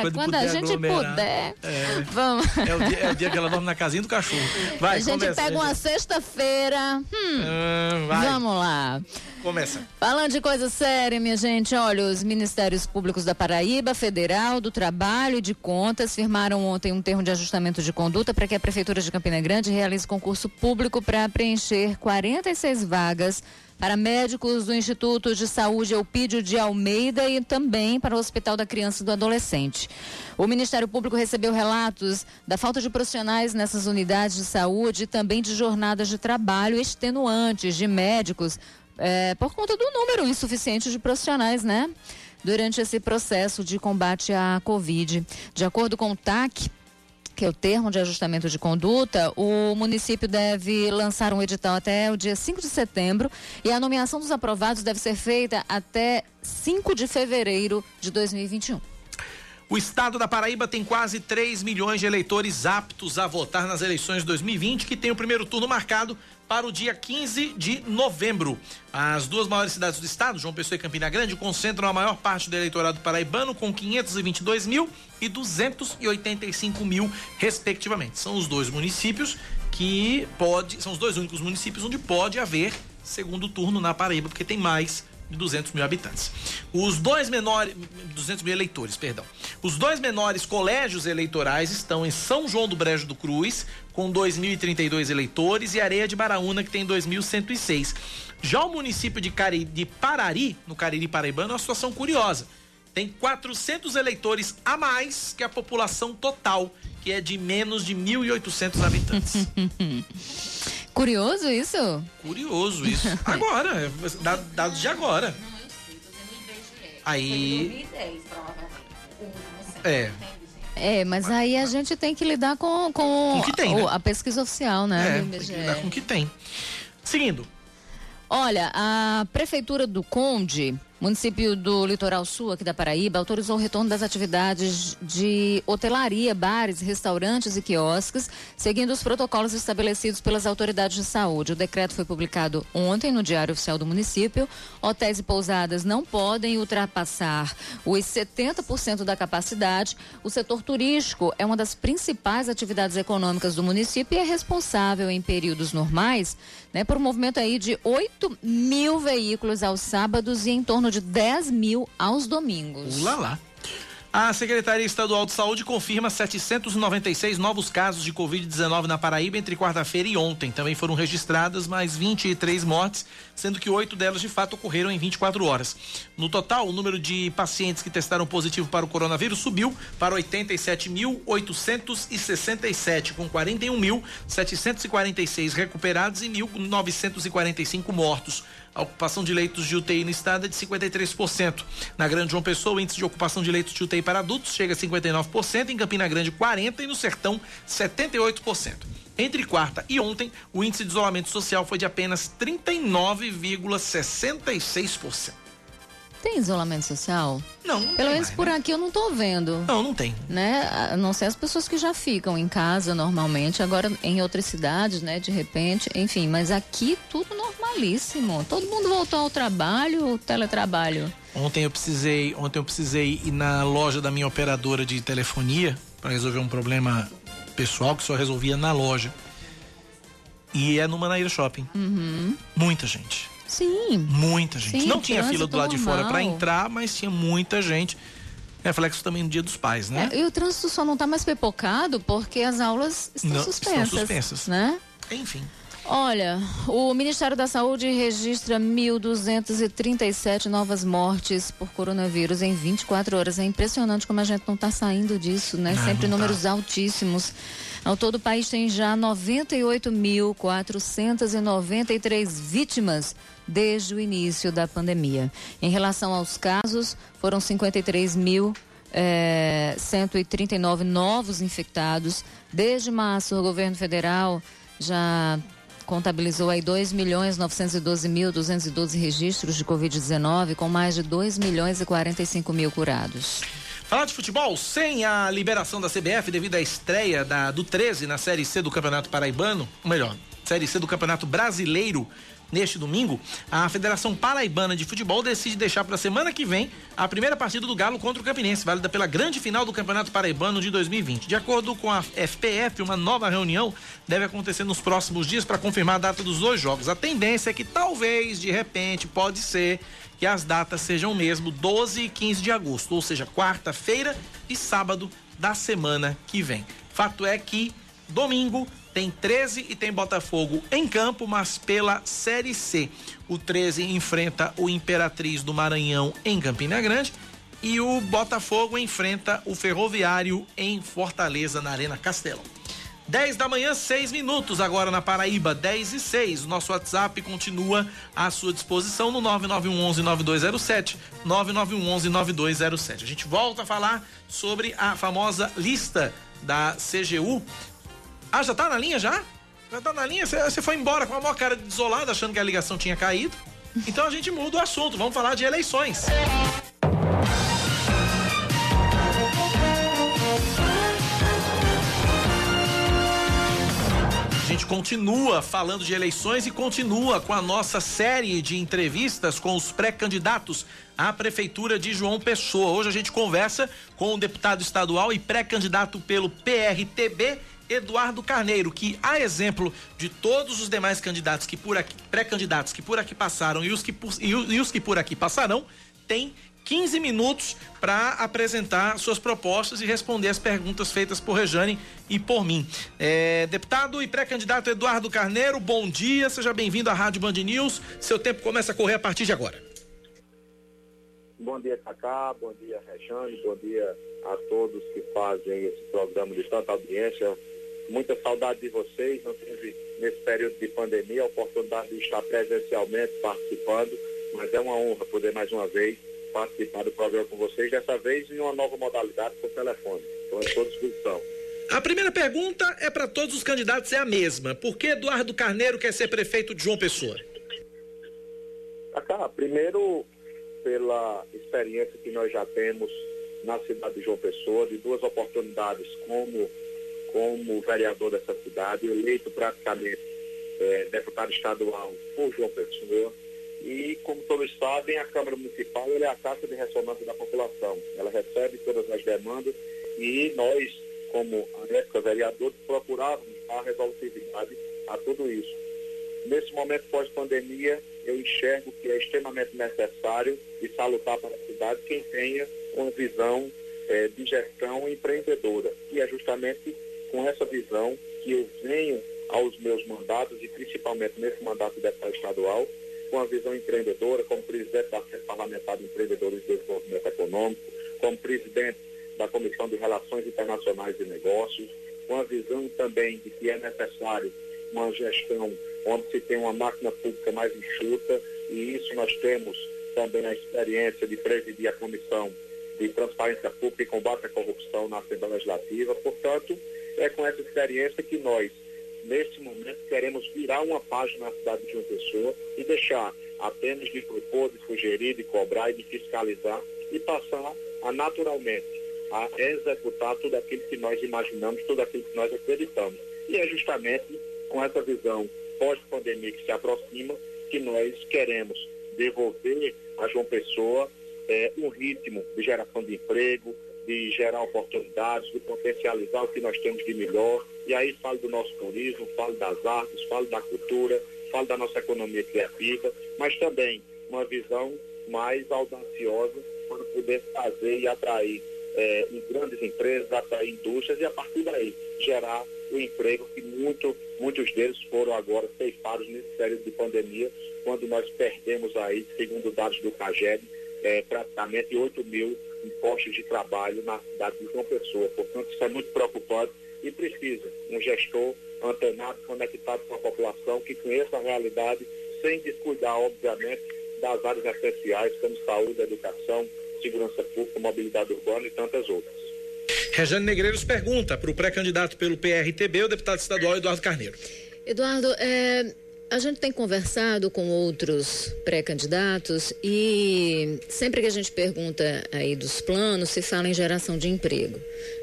Quando, [LAUGHS] Quando a gente puder. É. Vamos. É o, dia, é o dia que ela dorme na casinha do cachorro. Vai, a gente começa. pega uma sexta-feira. Hum, vai, Vamos lá. Começa. Falando de coisa séria, minha gente, olha, os Ministérios Públicos da Paraíba, Federal, do Trabalho e de Contas firmaram ontem um termo de ajustamento de conduta para que a Prefeitura de Campina Grande realize concurso público para preencher 46 vagas para médicos do Instituto de Saúde Eupídio de Almeida e também para o Hospital da Criança e do Adolescente. O Ministério Público recebeu relatos da falta de profissionais nessas unidades de saúde e também de jornadas de trabalho extenuantes de médicos é, por conta do número insuficiente de profissionais, né? Durante esse processo de combate à Covid. De acordo com o TAC, que é o termo de ajustamento de conduta, o município deve lançar um edital até o dia 5 de setembro e a nomeação dos aprovados deve ser feita até 5 de fevereiro de 2021. O estado da Paraíba tem quase 3 milhões de eleitores aptos a votar nas eleições de 2020, que tem o primeiro turno marcado para o dia 15 de novembro. As duas maiores cidades do estado, João Pessoa e Campina Grande, concentram a maior parte do eleitorado paraibano com 522 mil e 285 mil, respectivamente. São os dois municípios que pode, são os dois únicos municípios onde pode haver segundo turno na Paraíba, porque tem mais de 200 mil habitantes. Os dois menores, 200 mil eleitores, perdão. Os dois menores colégios eleitorais estão em São João do Brejo do Cruz, com 2.032 eleitores, e Areia de Baraúna, que tem 2.106. Já o município de, Cari, de Parari, no Cariri Paraibano, é uma situação curiosa. Tem 400 eleitores a mais que a população total, que é de menos de 1.800 habitantes. [LAUGHS] Curioso isso? Curioso isso. [LAUGHS] Agora, é, dados de agora. Aí. É. É, mas aí a gente tem que lidar com, com, com tem, né? a pesquisa oficial, né? É, tem que lidar com o que tem. Seguindo. Olha, a Prefeitura do Conde Município do Litoral Sul, aqui da Paraíba, autorizou o retorno das atividades de hotelaria, bares, restaurantes e quiosques, seguindo os protocolos estabelecidos pelas autoridades de saúde. O decreto foi publicado ontem no Diário Oficial do município. Hotéis e pousadas não podem ultrapassar os 70% da capacidade. O setor turístico é uma das principais atividades econômicas do município e é responsável em períodos normais né, por um movimento aí de 8 mil veículos aos sábados e em torno de 10 mil aos domingos. Ulá lá. A Secretaria Estadual de Saúde confirma 796 novos casos de Covid-19 na Paraíba entre quarta-feira e ontem. Também foram registradas mais 23 mortes, sendo que oito delas de fato ocorreram em 24 horas. No total, o número de pacientes que testaram positivo para o coronavírus subiu para 87.867, com 41.746 recuperados e 1.945 mortos. A ocupação de leitos de UTI no estado é de 53%. Na Grande João Pessoa, o índice de ocupação de leitos de UTI para adultos chega a 59%, em Campina Grande 40% e no Sertão 78%. Entre quarta e ontem, o índice de isolamento social foi de apenas 39,66%. Tem isolamento social? Não, não Pelo menos mais, por né? aqui eu não tô vendo. Não, não tem. Né? A não sei as pessoas que já ficam em casa normalmente, agora em outras cidades, né? De repente, enfim, mas aqui tudo normalíssimo. Todo mundo voltou ao trabalho, teletrabalho. Ontem eu precisei, ontem eu precisei ir na loja da minha operadora de telefonia para resolver um problema pessoal que só resolvia na loja. E é no Manaíra Shopping. Uhum. Muita gente. Sim. Muita gente. Sim, Não tinha fila do lado de fora para entrar, mas tinha muita gente. Reflexo também no Dia dos Pais, né? É, e o trânsito só não está mais pipocado porque as aulas estão Não, estão suspensas. suspensas. Né? Enfim. Olha, o Ministério da Saúde registra 1.237 novas mortes por coronavírus em 24 horas. É impressionante como a gente não está saindo disso, né? Não, Sempre não tá. números altíssimos. Ao todo, o país tem já 98.493 vítimas desde o início da pandemia. Em relação aos casos, foram 53.139 novos infectados. Desde março, o governo federal já contabilizou aí 2 milhões 912 mil 212 registros de Covid-19, com mais de 2 milhões e 45 mil curados. Falar de futebol, sem a liberação da CBF devido à estreia da, do 13 na Série C do Campeonato Paraibano, ou melhor, Série C do Campeonato Brasileiro, neste domingo, a Federação Paraibana de Futebol decide deixar para a semana que vem a primeira partida do Galo contra o Campinense, válida pela grande final do Campeonato Paraibano de 2020. De acordo com a FPF, uma nova reunião deve acontecer nos próximos dias para confirmar a data dos dois jogos. A tendência é que talvez, de repente, pode ser que as datas sejam mesmo 12 e 15 de agosto, ou seja, quarta-feira e sábado da semana que vem. Fato é que domingo tem 13 e tem Botafogo em campo, mas pela Série C. O 13 enfrenta o Imperatriz do Maranhão em Campina Grande e o Botafogo enfrenta o Ferroviário em Fortaleza, na Arena Castelão. 10 da manhã, 6 minutos, agora na Paraíba, 10 e 6. Nosso WhatsApp continua à sua disposição no 9911-9207, 9911-9207. A gente volta a falar sobre a famosa lista da CGU. Ah, já tá na linha já? Já tá na linha? Você foi embora com a maior cara desolada, achando que a ligação tinha caído? Então a gente muda o assunto, vamos falar de eleições. gente continua falando de eleições e continua com a nossa série de entrevistas com os pré-candidatos à Prefeitura de João Pessoa. Hoje a gente conversa com o deputado estadual e pré-candidato pelo PRTB, Eduardo Carneiro, que, a exemplo de todos os demais candidatos que por aqui, pré-candidatos que por aqui passaram e os que por, e, os que por aqui passarão, tem 15 minutos para apresentar suas propostas e responder as perguntas feitas por Rejane e por mim. É, deputado e pré-candidato Eduardo Carneiro, bom dia, seja bem-vindo à Rádio Band News. Seu tempo começa a correr a partir de agora. Bom dia, Cacá, bom dia, Rejane, bom dia a todos que fazem esse programa de tanta audiência. Muita saudade de vocês, não tive nesse período de pandemia a oportunidade de estar presencialmente participando, mas é uma honra poder mais uma vez participar do programa com vocês, dessa vez em uma nova modalidade por telefone. Estou à sua disposição. A primeira pergunta é para todos os candidatos, é a mesma. Por que Eduardo Carneiro quer ser prefeito de João Pessoa? Acá, primeiro, pela experiência que nós já temos na cidade de João Pessoa, de duas oportunidades como, como vereador dessa cidade, eleito praticamente é, deputado estadual por João Pessoa, e, como todos sabem, a Câmara Municipal é a caixa de ressonância da população. Ela recebe todas as demandas e nós, como a época vereadores, procurávamos a resolutividade a tudo isso. Nesse momento pós-pandemia, eu enxergo que é extremamente necessário e salutar para a cidade quem tenha uma visão eh, de gestão empreendedora. E é justamente com essa visão que eu venho aos meus mandatos, e principalmente nesse mandato de deputado estadual, com a visão empreendedora, como presidente da Frente Parlamentar de Empreendedores e Desenvolvimento Econômico, como presidente da Comissão de Relações Internacionais e Negócios, com a visão também de que é necessário uma gestão onde se tem uma máquina pública mais enxuta, e isso nós temos também a experiência de presidir a Comissão de Transparência Pública e Combate à Corrupção na Assembleia Legislativa. Portanto, é com essa experiência que nós neste momento, queremos virar uma página na cidade de João Pessoa e deixar apenas de propor, de sugerir, de cobrar e de fiscalizar e passar a naturalmente a executar tudo aquilo que nós imaginamos, tudo aquilo que nós acreditamos. E é justamente com essa visão pós-pandemia que se aproxima que nós queremos devolver a João Pessoa é, um ritmo de geração de emprego, de gerar oportunidades, de potencializar o que nós temos de melhor. E aí falo do nosso turismo, falo das artes, falo da cultura, falo da nossa economia criativa, mas também uma visão mais audaciosa para poder fazer e atrair é, grandes empresas, atrair indústrias e a partir daí gerar o emprego que muito, muitos deles foram agora ceifados nesse período de pandemia, quando nós perdemos aí, segundo dados do CAGED, é, praticamente 8 mil postos de trabalho na cidade de João Pessoa. Portanto, isso é muito preocupante e precisa um gestor antenado, conectado com a população, que conheça a realidade, sem descuidar, obviamente, das áreas essenciais, como saúde, educação, segurança pública, mobilidade urbana e tantas outras. Rejane Negreiros pergunta para o pré-candidato pelo PRTB, o deputado estadual Eduardo Carneiro. Eduardo, é, a gente tem conversado com outros pré-candidatos e sempre que a gente pergunta aí dos planos, se fala em geração de emprego.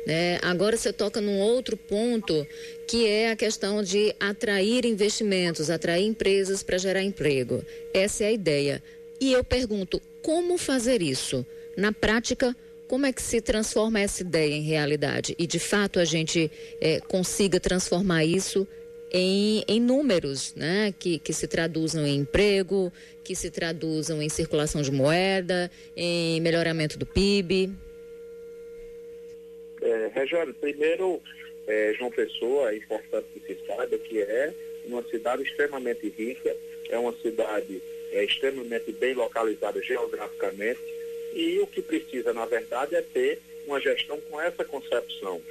Né? Agora você toca num outro ponto que é a questão de atrair investimentos, atrair empresas para gerar emprego. Essa é a ideia. E eu pergunto, como fazer isso? Na prática, como é que se transforma essa ideia em realidade? E de fato a gente é, consiga transformar isso em, em números, né? Que, que se traduzam em emprego, que se traduzam em circulação de moeda, em melhoramento do PIB? É, Regiane, primeiro é, João Pessoa, é importante que se saiba que é uma cidade extremamente rica, é uma cidade é, extremamente bem localizada geograficamente e o que precisa, na verdade, é ter uma gestão com essa concepção.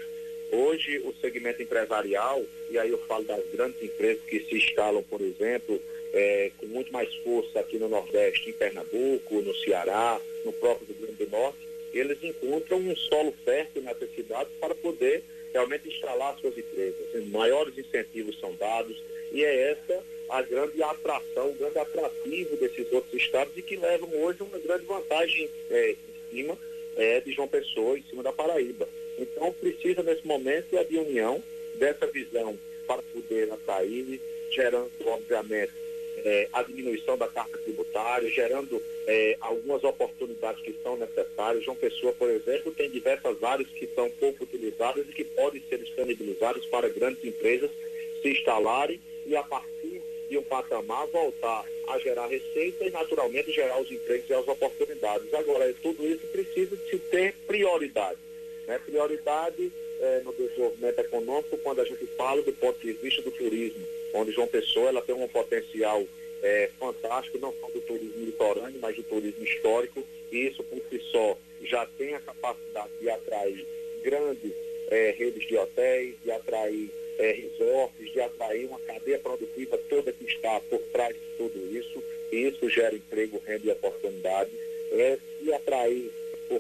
Hoje, o segmento empresarial, e aí eu falo das grandes empresas que se instalam, por exemplo, é, com muito mais força aqui no Nordeste, em Pernambuco, no Ceará, no próprio Rio Grande do Norte, eles encontram um solo fértil nessas cidades para poder realmente instalar suas empresas. Assim, maiores incentivos são dados e é essa a grande atração, o grande atrativo desses outros estados e que levam hoje uma grande vantagem é, em cima é, de João Pessoa, em cima da Paraíba. Então precisa nesse momento é de união dessa visão para poder atrair, gerando obviamente é, a diminuição da carga tributária, gerando é, algumas oportunidades que são necessárias. João Pessoa, por exemplo, tem diversas áreas que são pouco utilizadas e que podem ser disponibilizadas para grandes empresas se instalarem e a partir de um patamar voltar a gerar receita e naturalmente gerar os empregos e as oportunidades. Agora, tudo isso precisa de se ter prioridade. Né? Prioridade é, no desenvolvimento econômico quando a gente fala do ponto de vista do turismo, onde João Pessoa ela tem um potencial é, fantástico, não só do turismo litorâneo, mas do turismo histórico, e isso por si só já tem a capacidade de atrair grandes é, redes de hotéis, de atrair é, resorts, de atrair uma cadeia produtiva toda que está por trás de tudo isso, e isso gera emprego, renda e oportunidade, é, e atrair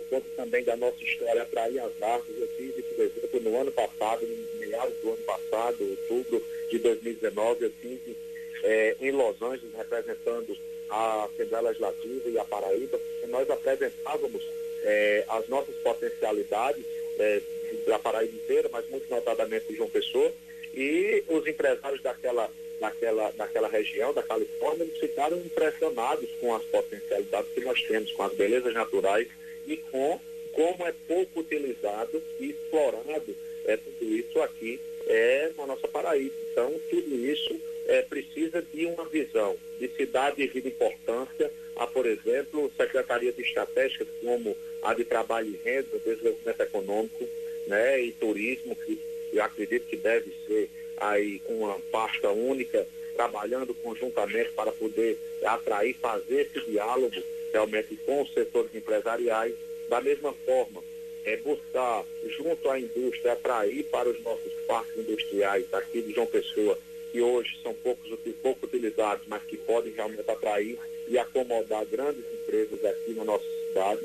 por conta também da nossa história, atrair as artes. Eu por exemplo, no ano passado, no meados do ano passado, outubro de 2019, eu tive é, em Los Angeles, representando a Assembleia Legislativa e a Paraíba, e nós apresentávamos é, as nossas potencialidades é, da Paraíba inteira, mas muito notadamente de João Pessoa, e os empresários daquela, daquela, daquela região, da Califórnia, eles ficaram impressionados com as potencialidades que nós temos, com as belezas naturais e com como é pouco utilizado e explorado é, tudo isso aqui é, na nossa Paraíba. Então, tudo isso é, precisa de uma visão de cidade de importância, a, por exemplo, secretarias estratégicas como a de Trabalho e Renda, Desenvolvimento Econômico né, e Turismo, que eu acredito que deve ser aí uma pasta única, trabalhando conjuntamente para poder atrair, fazer esse diálogo realmente com os setores empresariais. Da mesma forma, é buscar, junto à indústria, atrair para os nossos parques industriais aqui de João Pessoa, que hoje são poucos, pouco utilizados, mas que podem realmente atrair e acomodar grandes empresas aqui na nossa cidade.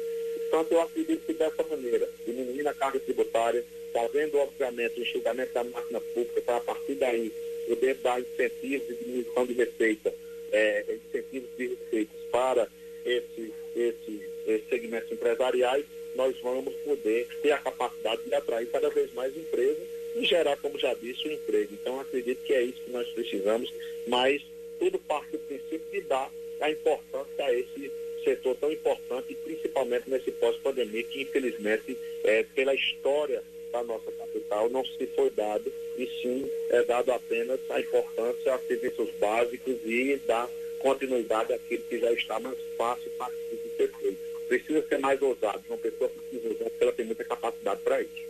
Portanto, eu acredito que dessa maneira, diminuindo a carga tributária, fazendo, obviamente, o enxugamento da máquina pública para, a partir daí, poder dar incentivos de diminuição de receita, é, incentivos de receitas para esses, esses, esses segmentos empresariais, nós vamos poder ter a capacidade de atrair cada vez mais empresas e gerar, como já disse, o emprego. Então, acredito que é isso que nós precisamos, mas tudo parte do princípio de dar a importância a esse setor tão importante, principalmente nesse pós-pandemia, que infelizmente, é, pela história da nossa capital, não se foi dado, e sim é dado apenas a importância a serviços básicos e da continuidade àquilo que já está mais fácil para ser feito. Precisa ser mais ousado, uma pessoa precisa usar, porque ela tem muita capacidade para isso.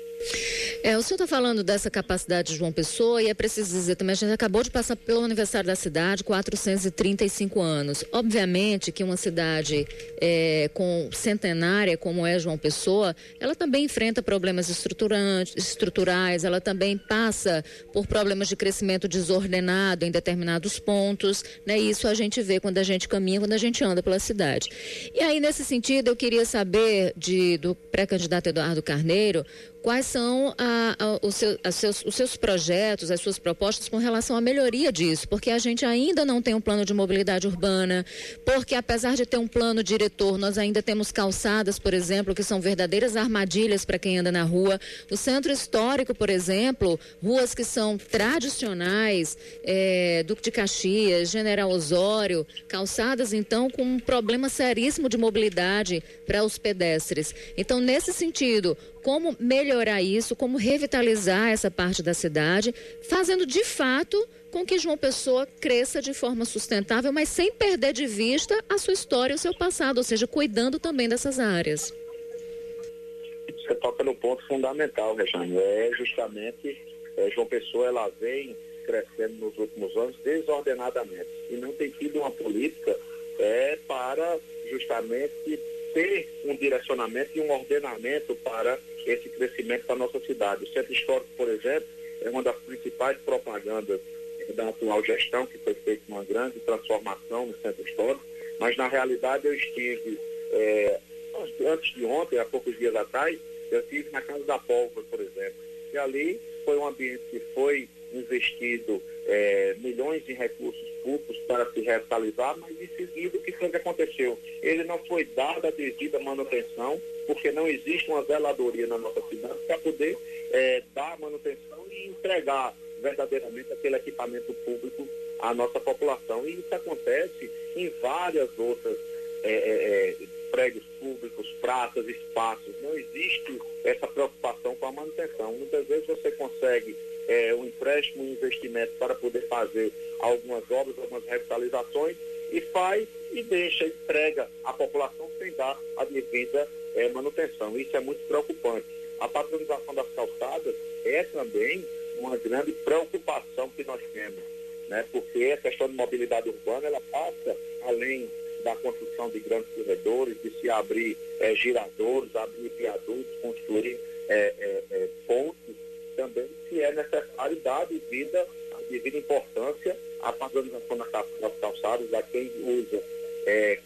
É, o senhor está falando dessa capacidade de João Pessoa e é preciso dizer também, a gente acabou de passar pelo aniversário da cidade, 435 anos. Obviamente que uma cidade é, com centenária como é João Pessoa, ela também enfrenta problemas estruturais, ela também passa por problemas de crescimento desordenado em determinados pontos, né? Isso a gente vê quando a gente caminha, quando a gente anda pela cidade. E aí, nesse sentido, eu queria saber de, do pré-candidato Eduardo Carneiro, quais são os, a seus, os seus projetos, as suas propostas com relação à melhoria disso, porque a gente ainda não tem um plano de mobilidade urbana, porque apesar de ter um plano diretor, nós ainda temos calçadas, por exemplo, que são verdadeiras armadilhas para quem anda na rua. O centro histórico, por exemplo, ruas que são tradicionais, é, Duque de Caxias, General Osório, calçadas então com um problema seríssimo de mobilidade para os pedestres. Então, nesse sentido, como melhorar isso, como revitalizar essa parte da cidade, fazendo de fato com que João Pessoa cresça de forma sustentável, mas sem perder de vista a sua história e o seu passado, ou seja, cuidando também dessas áreas. Você toca no ponto fundamental, Rejane, é justamente é, João Pessoa ela vem crescendo nos últimos anos desordenadamente e não tem tido uma política é, para justamente ter um direcionamento e um ordenamento para esse crescimento da nossa cidade. O Centro Histórico, por exemplo, é uma das principais propagandas da atual gestão, que foi feita uma grande transformação no Centro Histórico, mas na realidade eu estive, é, antes de ontem, há poucos dias atrás, eu estive na Casa da Pólvora, por exemplo, e ali foi um ambiente que foi investido é, milhões de recursos públicos para se revitalizar, mas em seguida o que foi que aconteceu? Ele não foi dado a devida manutenção, porque não existe uma zeladoria na nossa cidade para poder é, dar manutenção e entregar verdadeiramente aquele equipamento público à nossa população. E isso acontece em várias outras é, é, é prédios públicos, praças, espaços. Não existe essa preocupação com a manutenção. Muitas vezes você consegue é, um empréstimo, um investimento para poder fazer algumas obras, algumas revitalizações e faz e deixa, entrega à população sem dar a devida é, manutenção. Isso é muito preocupante. A patronização das calçadas é também uma grande preocupação que nós temos, né? porque a questão de mobilidade urbana ela passa além da construção de grandes corredores, de se abrir é, giradores, abrir viadutos, construir é, é, pontes, também se é necessário dar devida, devida importância à padronização das calçadas, a quem usa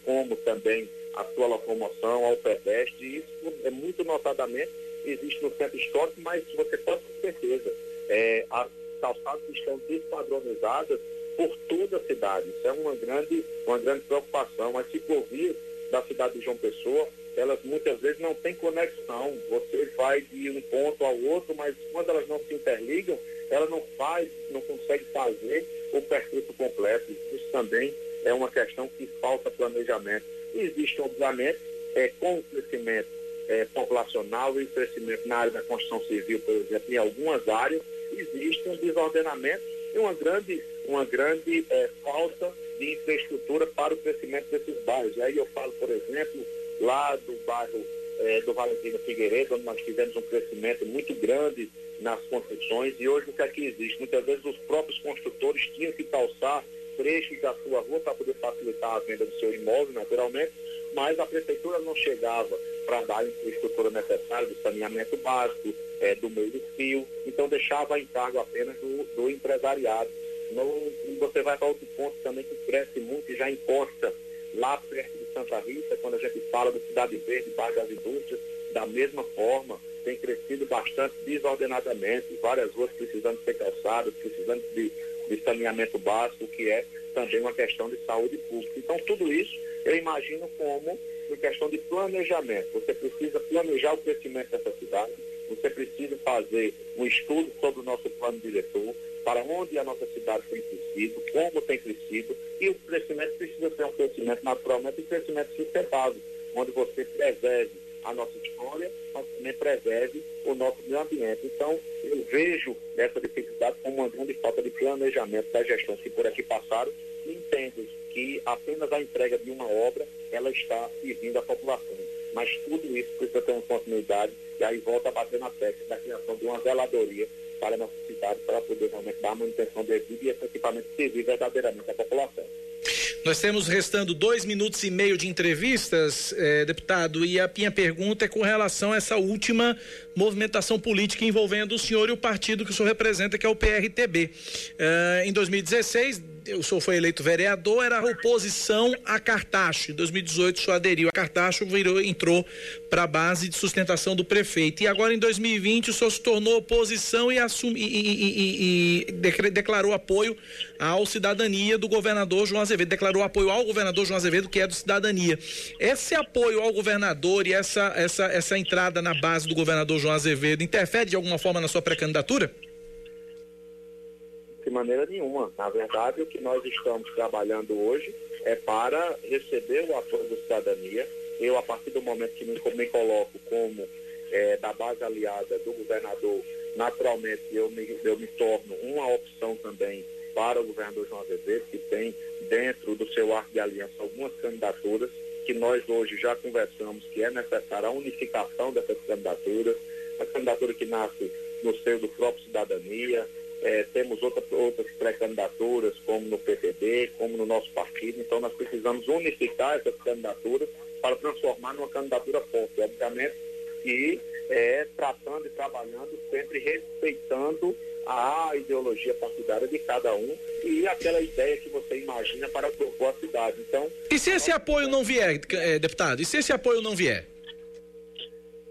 como também a sua locomoção ao pedestre. Isso é muito notadamente existe no centro histórico, mas você pode ter certeza, é, as calçadas estão despadronizadas por toda a cidade. Isso é uma grande, uma grande preocupação. As ciclovias da cidade de João Pessoa, elas muitas vezes não têm conexão. Você vai de um ponto ao outro, mas quando elas não se interligam, ela não faz, não consegue fazer o percurso completo. Isso também é uma questão que falta planejamento. Existe, obviamente, é, com o crescimento é, populacional e o crescimento na área da construção civil, por exemplo, em algumas áreas, existe um desordenamento e uma grande, uma grande é, falta de infraestrutura para o crescimento desses bairros. E aí eu falo, por exemplo, lá do bairro é, do Valentino Figueiredo, onde nós tivemos um crescimento muito grande nas construções, e hoje o que aqui existe? Muitas vezes os próprios construtores tinham que calçar trechos da sua rua para poder facilitar a venda do seu imóvel, naturalmente, mas a prefeitura não chegava para dar a infraestrutura necessária do saneamento básico, é, do meio do fio, então deixava a encargo apenas do, do empresariado. No, você vai para outro ponto também que cresce muito e já encosta lá perto de Santa Rita, quando a gente fala do Cidade Verde, bairro das indústrias, da mesma forma, tem crescido bastante desordenadamente, várias ruas precisando ser calçadas, precisando de, de saneamento básico, que é também uma questão de saúde pública. Então, tudo isso eu imagino como uma questão de planejamento. Você precisa planejar o crescimento dessa cidade, você precisa fazer um estudo sobre o nosso plano diretor, para onde a nossa cidade tem crescido, como tem crescido, e o crescimento precisa ser um crescimento naturalmente um crescimento sustentável, onde você preserve a nossa história, mas também preserve o nosso meio ambiente. Então, eu vejo essa dificuldade como uma grande falta de planejamento das gestões que por aqui passaram e entendo que apenas a entrega de uma obra ela está servindo a população. Mas tudo isso precisa ter uma continuidade e aí volta a bater na tecla da criação de uma zeladoria para a nossa cidade para poder realmente dar a manutenção devida e esse equipamento servir verdadeiramente à população. Nós temos restando dois minutos e meio de entrevistas, eh, deputado, e a minha pergunta é com relação a essa última movimentação política envolvendo o senhor e o partido que o senhor representa, que é o PRTB. Eh, em 2016, o senhor foi eleito vereador, era oposição a Cartacho. Em 2018, o senhor aderiu a Cartacho, virou, entrou para a base de sustentação do prefeito. E agora, em 2020, o senhor se tornou oposição e, assumi, e, e, e declarou apoio ao cidadania do governador João Azevedo. Declarou apoio ao governador João Azevedo, que é do cidadania. Esse apoio ao governador e essa, essa, essa entrada na base do governador João Azevedo interfere de alguma forma na sua pré-candidatura? De maneira nenhuma. Na verdade, o que nós estamos trabalhando hoje é para receber o apoio da cidadania. Eu, a partir do momento que me, me coloco como é, da base aliada do governador, naturalmente eu me, eu me torno uma opção também para o governador João Azevedo, que tem dentro do seu arco de aliança algumas candidaturas que nós hoje já conversamos que é necessária a unificação dessas candidaturas, a candidatura que nasce no seio do próprio Cidadania, é, temos outra, outras pré-candidaturas, como no PPB, como no nosso partido, então nós precisamos unificar essas candidaturas para transformar numa candidatura forte, obviamente, e é, tratando e trabalhando sempre respeitando a ideologia partidária de cada um e aquela ideia que você imagina para propor a cidade. Então, e se esse apoio não vier, é, deputado? E se esse apoio não vier?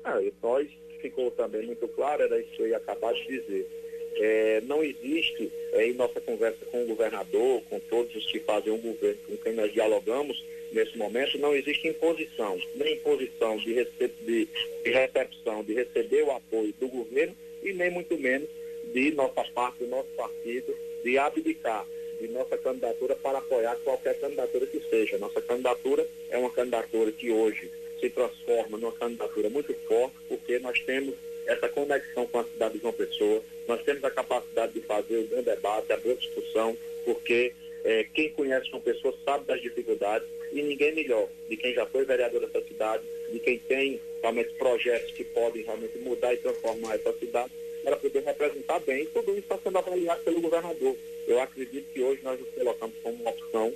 Ah, nós ficou também muito claro, era isso que eu ia acabar de dizer. É, não existe, é, em nossa conversa com o governador, com todos os que fazem o governo, com quem nós dialogamos nesse momento, não existe imposição, nem imposição de, recep de, de recepção, de receber o apoio do governo e nem muito menos de nossa parte, do nosso partido, de abdicar de nossa candidatura para apoiar qualquer candidatura que seja. Nossa candidatura é uma candidatura que hoje se transforma numa candidatura muito forte, porque nós temos essa conexão com a cidade de João Pessoa, nós temos a capacidade de fazer o bom debate, a boa discussão, porque é, quem conhece João Pessoa sabe das dificuldades e ninguém melhor de quem já foi vereador dessa cidade, de quem tem realmente projetos que podem realmente mudar e transformar essa cidade para poder representar bem. Tudo isso está sendo avaliado pelo governador. Eu acredito que hoje nós nos colocamos como uma opção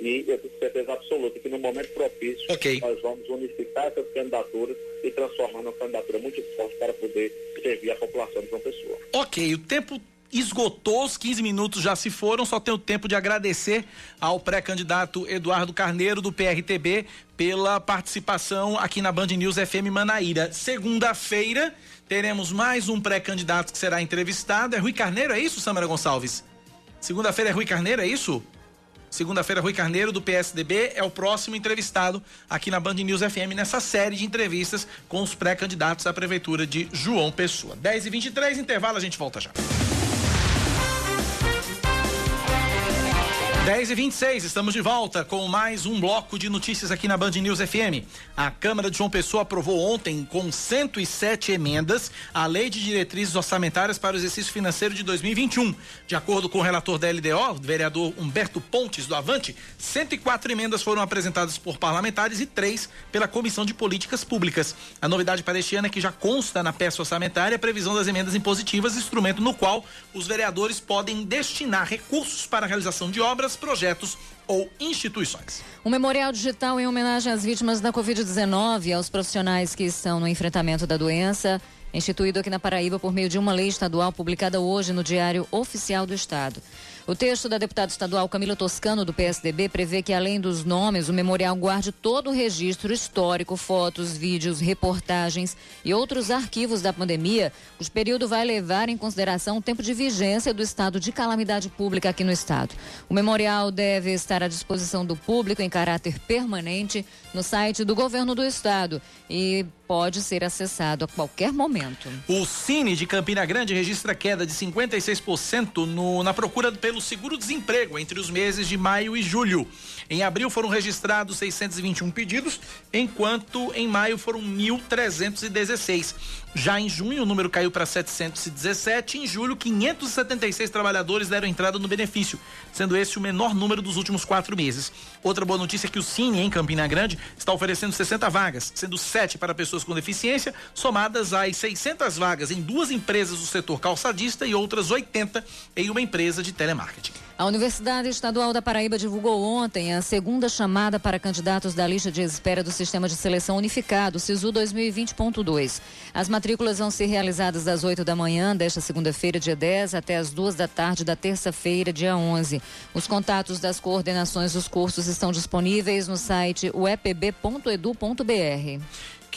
e eu tenho certeza absoluta que no momento propício okay. nós vamos unificar essas candidaturas e transformar numa candidatura muito forte para poder servir a população de João Pessoa. Ok, o tempo esgotou, os 15 minutos já se foram, só tenho tempo de agradecer ao pré-candidato Eduardo Carneiro do PRTB pela participação aqui na Band News FM Manaíra. Segunda-feira teremos mais um pré-candidato que será entrevistado. É Rui Carneiro, é isso, Samara Gonçalves? Segunda-feira é Rui Carneiro, é isso? Segunda-feira, Rui Carneiro, do PSDB, é o próximo entrevistado aqui na Band News FM, nessa série de entrevistas com os pré-candidatos à Prefeitura de João Pessoa. 10 e 23 intervalo, a gente volta já. 10 e 26 estamos de volta com mais um bloco de notícias aqui na Band News FM. A Câmara de João Pessoa aprovou ontem, com 107 emendas, a Lei de Diretrizes Orçamentárias para o Exercício Financeiro de 2021. De acordo com o relator da LDO, vereador Humberto Pontes, do Avante, 104 emendas foram apresentadas por parlamentares e três pela Comissão de Políticas Públicas. A novidade para este ano é que já consta na peça orçamentária a previsão das emendas impositivas, instrumento no qual os vereadores podem destinar recursos para a realização de obras projetos ou instituições. Um memorial digital em homenagem às vítimas da Covid-19 e aos profissionais que estão no enfrentamento da doença, instituído aqui na Paraíba por meio de uma lei estadual publicada hoje no Diário Oficial do Estado. O texto da deputada estadual Camila Toscano, do PSDB, prevê que, além dos nomes, o memorial guarde todo o registro histórico, fotos, vídeos, reportagens e outros arquivos da pandemia, cujo período vai levar em consideração o tempo de vigência do estado de calamidade pública aqui no estado. O memorial deve estar à disposição do público em caráter permanente no site do governo do estado e pode ser acessado a qualquer momento. O Cine de Campina Grande registra queda de 56% no, na procura pelo seguro-desemprego entre os meses de maio e julho. Em abril foram registrados 621 pedidos, enquanto em maio foram 1.316. Já em junho, o número caiu para 717. Em julho, 576 trabalhadores deram entrada no benefício, sendo esse o menor número dos últimos quatro meses. Outra boa notícia é que o Cine, em Campina Grande, está oferecendo 60 vagas, sendo sete para pessoas com deficiência, somadas às 600 vagas em duas empresas do setor calçadista e outras 80 em uma empresa de telemarketing. A Universidade Estadual da Paraíba divulgou ontem a segunda chamada para candidatos da lista de espera do Sistema de Seleção Unificado, SISU 2020.2. As matrículas vão ser realizadas das 8 da manhã desta segunda-feira, dia 10, até as 2 da tarde da terça-feira, dia 11. Os contatos das coordenações dos cursos estão disponíveis no site uepb.edu.br.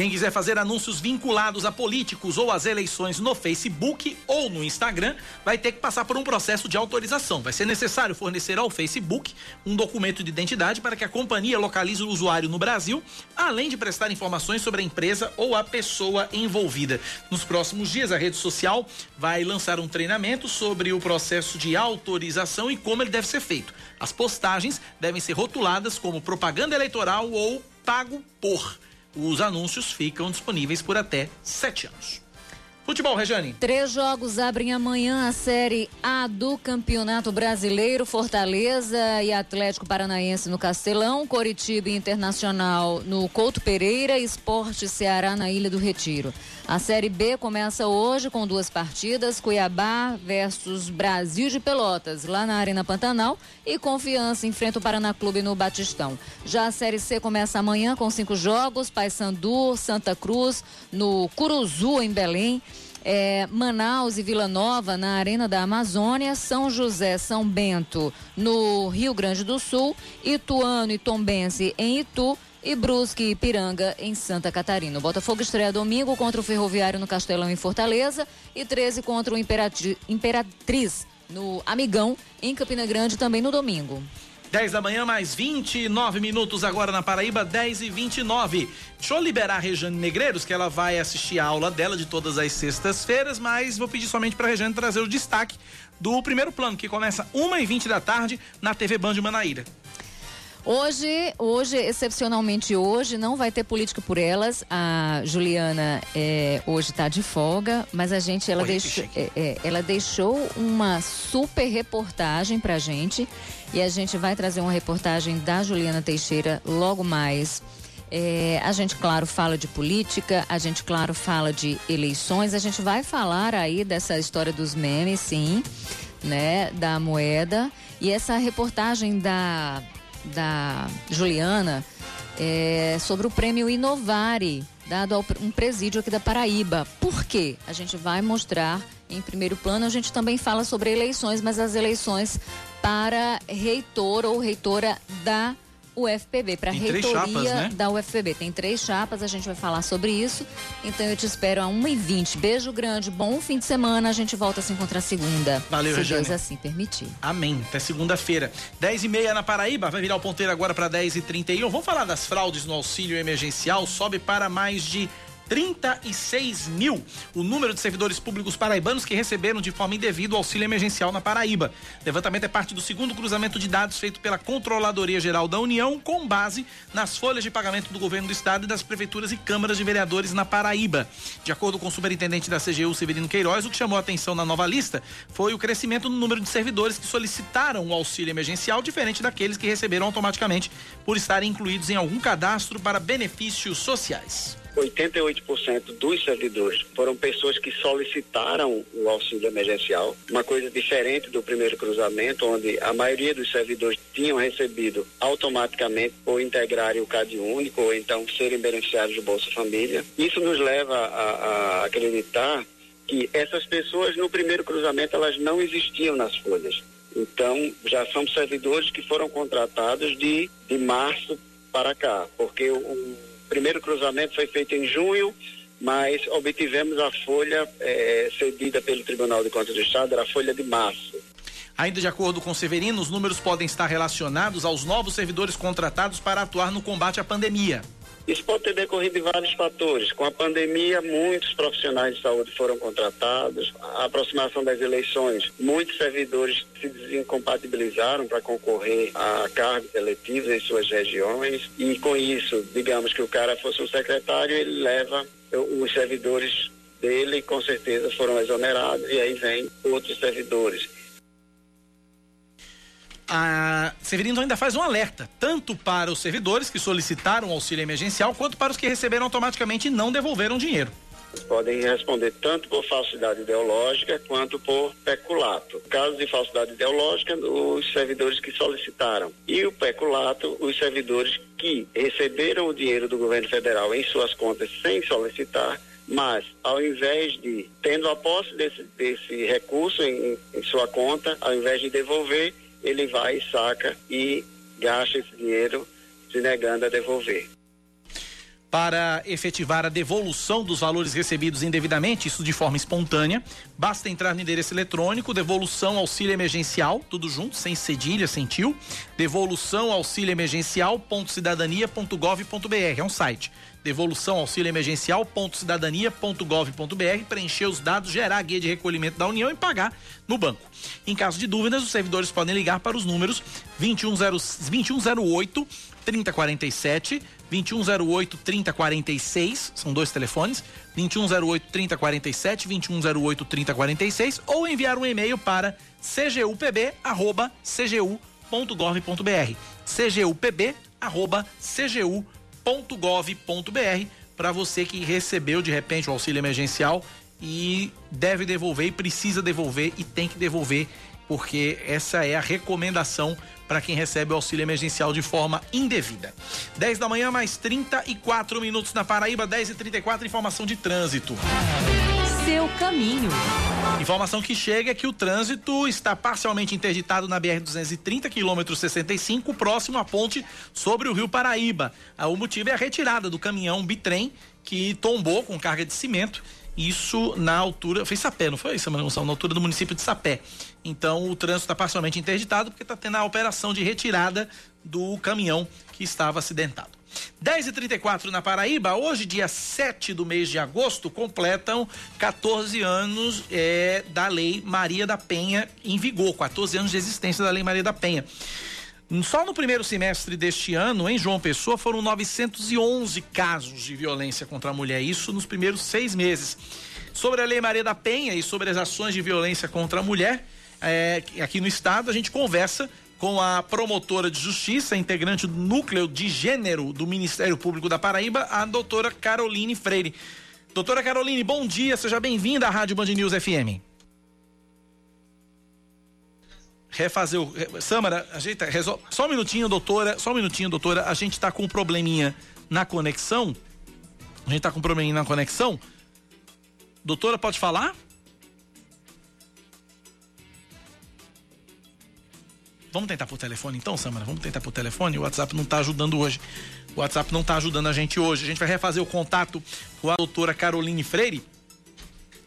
Quem quiser fazer anúncios vinculados a políticos ou às eleições no Facebook ou no Instagram vai ter que passar por um processo de autorização. Vai ser necessário fornecer ao Facebook um documento de identidade para que a companhia localize o usuário no Brasil, além de prestar informações sobre a empresa ou a pessoa envolvida. Nos próximos dias, a rede social vai lançar um treinamento sobre o processo de autorização e como ele deve ser feito. As postagens devem ser rotuladas como propaganda eleitoral ou pago por. Os anúncios ficam disponíveis por até sete anos. Futebol, Rejane. Três jogos abrem amanhã a Série A do Campeonato Brasileiro. Fortaleza e Atlético Paranaense no Castelão, Coritiba e Internacional no Couto Pereira, Esporte Ceará na Ilha do Retiro. A Série B começa hoje com duas partidas: Cuiabá versus Brasil de Pelotas, lá na Arena Pantanal, e Confiança enfrenta o Paraná Clube no Batistão. Já a Série C começa amanhã com cinco jogos: Paysandu, Santa Cruz, no Curuzu, em Belém. É, Manaus e Vila Nova na Arena da Amazônia, São José, São Bento no Rio Grande do Sul, Ituano e Tombense em Itu e Brusque e Piranga em Santa Catarina. O Botafogo estreia domingo contra o Ferroviário no Castelão em Fortaleza e 13 contra o Imperatri Imperatriz no Amigão em Campina Grande também no domingo. 10 da manhã, mais 29 minutos agora na Paraíba, 10 e 29. Deixa eu liberar a Rejane Negreiros, que ela vai assistir a aula dela de todas as sextas-feiras, mas vou pedir somente para a Rejane trazer o destaque do primeiro plano, que começa 1 e 20 da tarde na TV Band de Manaíra. Hoje, hoje, excepcionalmente hoje, não vai ter política por elas. A Juliana é, hoje está de folga, mas a gente, ela, deixou, é, é, ela deixou uma super reportagem pra gente. E a gente vai trazer uma reportagem da Juliana Teixeira logo mais. É, a gente, claro, fala de política, a gente, claro, fala de eleições, a gente vai falar aí dessa história dos memes, sim, né? Da moeda. E essa reportagem da da Juliana é, sobre o prêmio Inovare, dado a um presídio aqui da Paraíba. Por quê? A gente vai mostrar em primeiro plano, a gente também fala sobre eleições, mas as eleições para reitor ou reitora da UFPB, para a reitoria chapas, né? da UFPB. Tem três chapas, a gente vai falar sobre isso. Então eu te espero a 1h20. Beijo grande, bom fim de semana. A gente volta a se encontrar segunda. Valeu, Se Regiane. Deus assim permitir. Amém. Até segunda-feira. 10h30 na Paraíba, vai virar o ponteiro agora para 10h31. Vamos falar das fraudes no auxílio emergencial. Sobe para mais de 36 mil o número de servidores públicos paraibanos que receberam de forma indevida o auxílio emergencial na Paraíba. O levantamento é parte do segundo cruzamento de dados feito pela Controladoria Geral da União, com base nas folhas de pagamento do governo do estado e das prefeituras e câmaras de vereadores na Paraíba. De acordo com o superintendente da CGU, Severino Queiroz, o que chamou a atenção na nova lista foi o crescimento no número de servidores que solicitaram o auxílio emergencial, diferente daqueles que receberam automaticamente por estarem incluídos em algum cadastro para benefícios sociais. 88% dos servidores foram pessoas que solicitaram o auxílio emergencial, uma coisa diferente do primeiro cruzamento, onde a maioria dos servidores tinham recebido automaticamente por integrarem o CAD único ou então serem beneficiários do Bolsa Família. Isso nos leva a, a acreditar que essas pessoas no primeiro cruzamento elas não existiam nas folhas. Então, já são servidores que foram contratados de, de março para cá, porque o, primeiro cruzamento foi feito em junho, mas obtivemos a folha é, cedida pelo Tribunal de Contas do Estado, era a folha de março. Ainda de acordo com Severino, os números podem estar relacionados aos novos servidores contratados para atuar no combate à pandemia. Isso pode ter decorrido de vários fatores. Com a pandemia, muitos profissionais de saúde foram contratados. A aproximação das eleições, muitos servidores se desincompatibilizaram para concorrer a cargos eletivos em suas regiões. E com isso, digamos que o cara fosse um secretário, ele leva os servidores dele, com certeza foram exonerados, e aí vem outros servidores a Severino ainda faz um alerta, tanto para os servidores que solicitaram auxílio emergencial, quanto para os que receberam automaticamente e não devolveram dinheiro. Podem responder tanto por falsidade ideológica quanto por peculato. Caso de falsidade ideológica, os servidores que solicitaram. E o peculato, os servidores que receberam o dinheiro do governo federal em suas contas sem solicitar, mas ao invés de, tendo a posse desse, desse recurso em, em sua conta, ao invés de devolver, ele vai, saca e gasta esse dinheiro se negando a devolver. Para efetivar a devolução dos valores recebidos indevidamente, isso de forma espontânea, basta entrar no endereço eletrônico devolução auxílio emergencial, tudo junto, sem cedilha, sem tio, devolução auxílio emergencial.cidadania.gov.br, é um site devolução auxílio emergencial.cidadania.gov.br, preencher os dados, gerar a guia de recolhimento da União e pagar no banco. Em caso de dúvidas, os servidores podem ligar para os números 2108 3047, 2108 3046, são dois telefones, 2108 3047, 2108 3046 ou enviar um e-mail para cgupb@cgu.gov.br. cgupb@cgu.gov.br gov.br para você que recebeu de repente o auxílio emergencial e deve devolver e precisa devolver e tem que devolver porque essa é a recomendação para quem recebe o auxílio emergencial de forma indevida. 10 da manhã, mais 34 minutos na Paraíba, 10 e 34 informação de trânsito. Seu caminho. Informação que chega é que o trânsito está parcialmente interditado na BR-230, quilômetro 65, próximo à ponte sobre o Rio Paraíba. Ah, o motivo é a retirada do caminhão bitrem que tombou com carga de cimento isso na altura, foi Sapé, não foi, Gonçalves? Na altura do município de Sapé. Então o trânsito está parcialmente interditado porque está tendo a operação de retirada do caminhão que estava acidentado. 10 e 34 na Paraíba, hoje, dia 7 do mês de agosto, completam 14 anos é, da Lei Maria da Penha em vigor, 14 anos de existência da Lei Maria da Penha. Só no primeiro semestre deste ano, em João Pessoa, foram 911 casos de violência contra a mulher. Isso nos primeiros seis meses. Sobre a Lei Maria da Penha e sobre as ações de violência contra a mulher, é, aqui no estado, a gente conversa com a promotora de justiça, integrante do núcleo de gênero do Ministério Público da Paraíba, a doutora Caroline Freire. Doutora Caroline, bom dia, seja bem-vinda à Rádio Band News FM refazer o. Samara, ajeita, resolve. Só um minutinho, doutora. Só um minutinho, doutora. A gente tá com um probleminha na conexão. A gente tá com um probleminha na conexão. Doutora, pode falar? Vamos tentar por telefone então, Samara? Vamos tentar por telefone? O WhatsApp não está ajudando hoje. O WhatsApp não está ajudando a gente hoje. A gente vai refazer o contato com a doutora Caroline Freire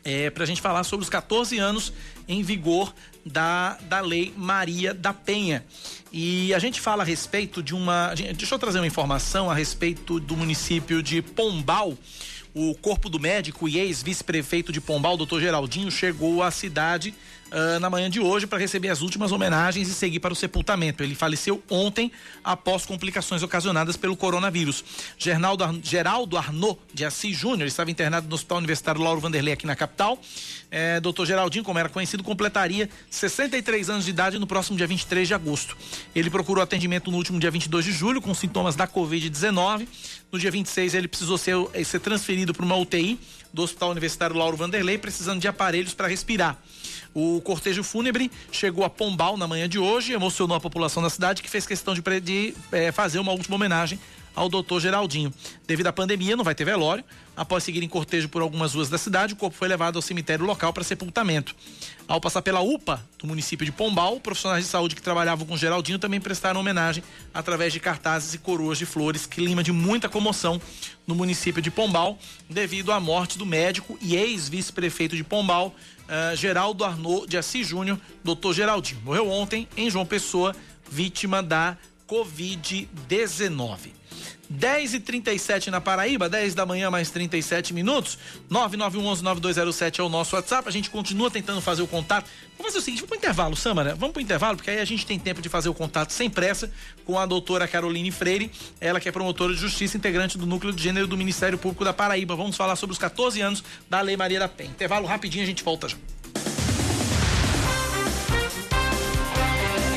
é, para a gente falar sobre os 14 anos em vigor da, da Lei Maria da Penha. E a gente fala a respeito de uma. Deixa eu trazer uma informação a respeito do município de Pombal. O corpo do médico e ex-vice-prefeito de Pombal, doutor Geraldinho, chegou à cidade uh, na manhã de hoje para receber as últimas homenagens e seguir para o sepultamento. Ele faleceu ontem após complicações ocasionadas pelo coronavírus. Geraldo, Geraldo Arnaud de Assis Júnior estava internado no Hospital Universitário Lauro Vanderlei aqui na capital. É, doutor Geraldinho, como era conhecido, completaria 63 anos de idade no próximo dia 23 de agosto. Ele procurou atendimento no último dia 22 de julho com sintomas da Covid-19. No dia 26 ele precisou ser, ser transferido para uma UTI do Hospital Universitário Lauro Vanderlei, precisando de aparelhos para respirar. O cortejo fúnebre chegou a Pombal na manhã de hoje, emocionou a população da cidade, que fez questão de, de é, fazer uma última homenagem ao doutor Geraldinho. Devido à pandemia, não vai ter velório. Após seguir em cortejo por algumas ruas da cidade, o corpo foi levado ao cemitério local para sepultamento. Ao passar pela UPA do município de Pombal, profissionais de saúde que trabalhavam com Geraldinho também prestaram homenagem através de cartazes e coroas de flores, clima de muita comoção no município de Pombal, devido à morte do médico e ex-vice-prefeito de Pombal, uh, Geraldo Arnaud de Assis Júnior, doutor Geraldinho. Morreu ontem em João Pessoa, vítima da Covid-19. 10 e 37 na Paraíba, 10 da manhã, mais 37 minutos. 9911-9207 é o nosso WhatsApp. A gente continua tentando fazer o contato. Vamos fazer o seguinte: vamos pro intervalo, Samara. Vamos pro intervalo, porque aí a gente tem tempo de fazer o contato sem pressa com a doutora Caroline Freire, ela que é promotora de justiça, integrante do núcleo de gênero do Ministério Público da Paraíba. Vamos falar sobre os 14 anos da Lei Maria da Penha. Intervalo rapidinho, a gente volta já.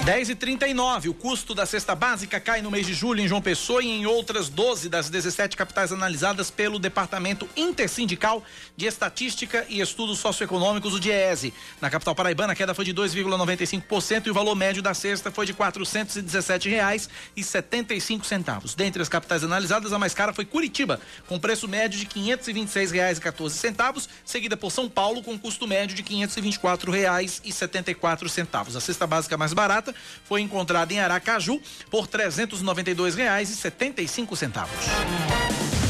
10 e 39 o custo da cesta básica cai no mês de julho em João Pessoa e em outras 12 das 17 capitais analisadas pelo Departamento Intersindical de Estatística e Estudos Socioeconômicos, o DIESE. Na capital paraibana, a queda foi de 2,95% e o valor médio da cesta foi de R$ 417,75 centavos. Dentre as capitais analisadas, a mais cara foi Curitiba, com preço médio de R$ 526,14, seguida por São Paulo, com custo médio de R$ 524,74. A cesta básica mais barata foi encontrada em Aracaju por R$ 392,75.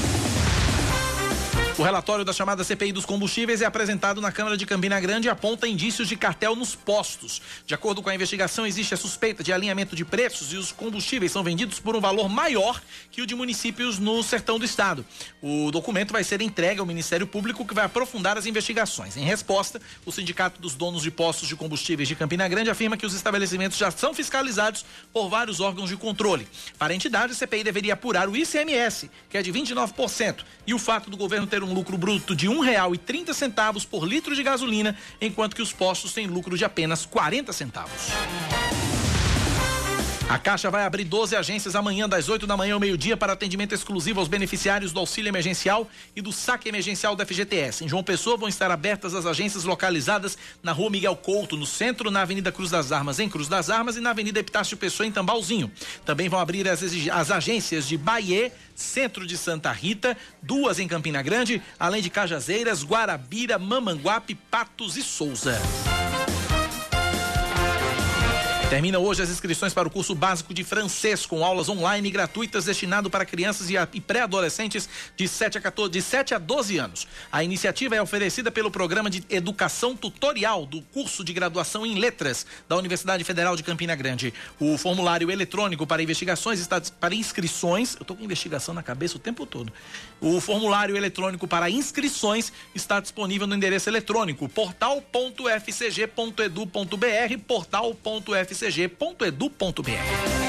O relatório da chamada CPI dos combustíveis é apresentado na Câmara de Campina Grande e aponta indícios de cartel nos postos. De acordo com a investigação, existe a suspeita de alinhamento de preços e os combustíveis são vendidos por um valor maior que o de municípios no sertão do estado. O documento vai ser entregue ao Ministério Público, que vai aprofundar as investigações. Em resposta, o Sindicato dos Donos de Postos de Combustíveis de Campina Grande afirma que os estabelecimentos já são fiscalizados por vários órgãos de controle. Para a entidade, a CPI deveria apurar o ICMS, que é de 29%, e o fato do governo ter um um lucro bruto de trinta centavos por litro de gasolina, enquanto que os postos têm lucro de apenas 40 centavos. A Caixa vai abrir 12 agências amanhã, das 8 da manhã ao meio-dia, para atendimento exclusivo aos beneficiários do auxílio emergencial e do saque emergencial da FGTS. Em João Pessoa vão estar abertas as agências localizadas na rua Miguel Couto, no centro, na Avenida Cruz das Armas, em Cruz das Armas, e na Avenida Epitácio Pessoa, em Tambalzinho. Também vão abrir as, as agências de Bahia, centro de Santa Rita, duas em Campina Grande, além de Cajazeiras, Guarabira, Mamanguape, Patos e Souza. Termina hoje as inscrições para o curso básico de francês, com aulas online gratuitas destinado para crianças e pré-adolescentes de 7 a 14, de 7 a 12 anos. A iniciativa é oferecida pelo programa de educação tutorial do curso de graduação em letras da Universidade Federal de Campina Grande. O formulário eletrônico para investigações para inscrições, eu estou com investigação na cabeça o tempo todo. O formulário eletrônico para inscrições está disponível no endereço eletrônico portal.fcg.edu.br, portal.fcg fcg.edu.br.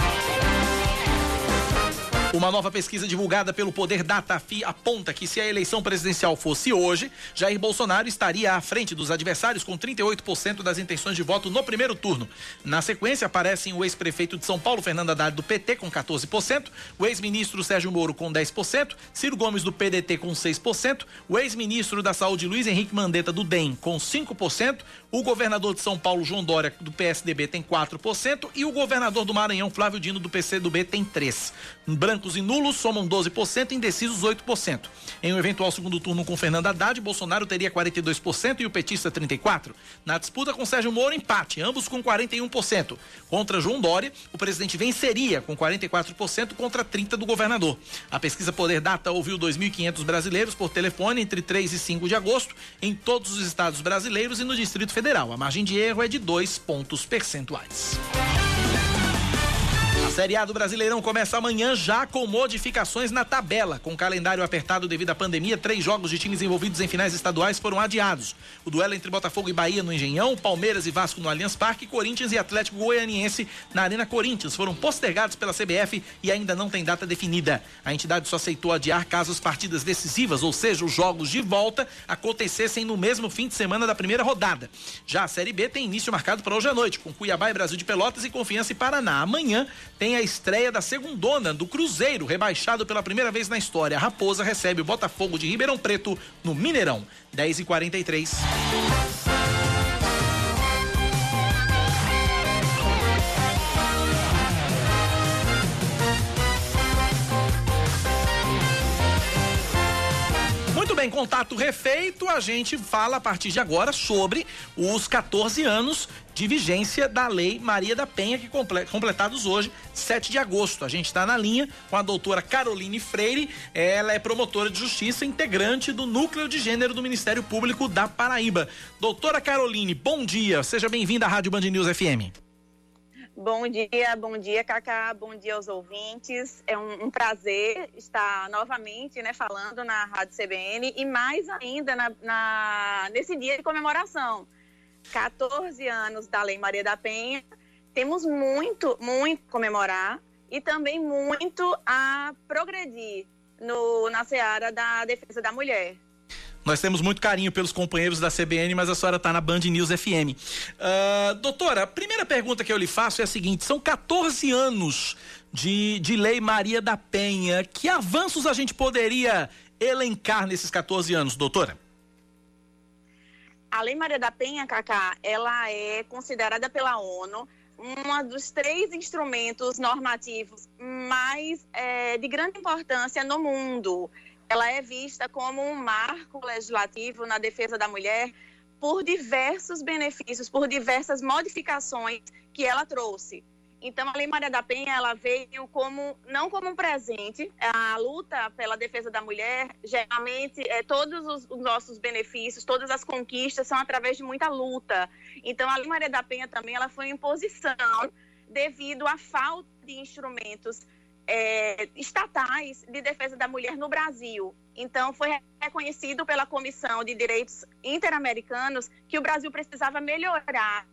Uma nova pesquisa divulgada pelo Poder Datafi aponta que se a eleição presidencial fosse hoje, Jair Bolsonaro estaria à frente dos adversários com 38% das intenções de voto no primeiro turno. Na sequência, aparecem o ex-prefeito de São Paulo, Fernando Haddad, do PT, com 14%, o ex-ministro Sérgio Moro, com 10%, Ciro Gomes, do PDT, com 6%, o ex-ministro da Saúde, Luiz Henrique Mandetta, do DEM, com 5%, o governador de São Paulo, João Dória, do PSDB, tem 4%, e o governador do Maranhão, Flávio Dino, do PCdoB, tem 3%. Brancos e nulos somam 12%, indecisos 8%. Em um eventual segundo turno com Fernando Haddad, Bolsonaro teria 42% e o petista 34%. Na disputa com Sérgio Moro, empate, ambos com 41%. Contra João Dória, o presidente venceria com 44% contra 30% do governador. A pesquisa Poder Data ouviu 2.500 brasileiros por telefone entre 3 e 5 de agosto em todos os estados brasileiros e no Distrito Federal. A margem de erro é de 2 pontos percentuais. Série A do Brasileirão começa amanhã já com modificações na tabela. Com calendário apertado devido à pandemia, três jogos de times envolvidos em finais estaduais foram adiados. O duelo entre Botafogo e Bahia no Engenhão, Palmeiras e Vasco no Allianz Parque, Corinthians e Atlético Goianiense na Arena Corinthians foram postergados pela CBF e ainda não tem data definida. A entidade só aceitou adiar caso as partidas decisivas, ou seja, os jogos de volta, acontecessem no mesmo fim de semana da primeira rodada. Já a Série B tem início marcado para hoje à noite, com Cuiabá e Brasil de Pelotas e Confiança e Paraná. Amanhã tem tem a estreia da segundona do Cruzeiro, rebaixado pela primeira vez na história. A Raposa recebe o Botafogo de Ribeirão Preto no Mineirão. 10 e 43 bem, contato refeito, a gente fala a partir de agora sobre os 14 anos de vigência da Lei Maria da Penha, que completados hoje, 7 de agosto. A gente está na linha com a doutora Caroline Freire, ela é promotora de justiça, integrante do Núcleo de Gênero do Ministério Público da Paraíba. Doutora Caroline, bom dia, seja bem-vinda à Rádio Band News FM. Bom dia, bom dia, Cacá, bom dia aos ouvintes. É um, um, prazer estar novamente né, falando na Rádio CBN e mais ainda na, na, nesse dia de comemoração. 14 anos da Lei Maria da Penha. Temos muito, muito a comemorar e também muito a progredir no, na seara da defesa da mulher. Nós temos muito carinho pelos companheiros da CBN, mas a senhora está na Band News FM. Uh, ah, doutora, a primeira pergunta que eu lhe faço é a seguinte: são 14 anos de, de Lei Maria da Penha. Que avanços a gente poderia elencar nesses 14 anos, doutora? a Lei Maria da Penha, Cacá, ela é considerada pela ONU um dos três instrumentos normativos mais é, de grande importância no mundo. Ela é vista como um marco legislativo na defesa da mulher por diversos benefícios, por diversas modificações que ela trouxe. Então, a Lei Maria da Penha, ela veio como, não como um presente, a luta pela defesa da mulher, geralmente, é, todos os, os, nossos benefícios, todas as conquistas são através de muita luta. Então, a Lei Maria da Penha também, ela foi imposição devido à falta de instrumentos é, estatais de defesa da mulher no Brasil. Então, foi reconhecido pela Comissão de Direitos Interamericanos que o Brasil precisava melhorar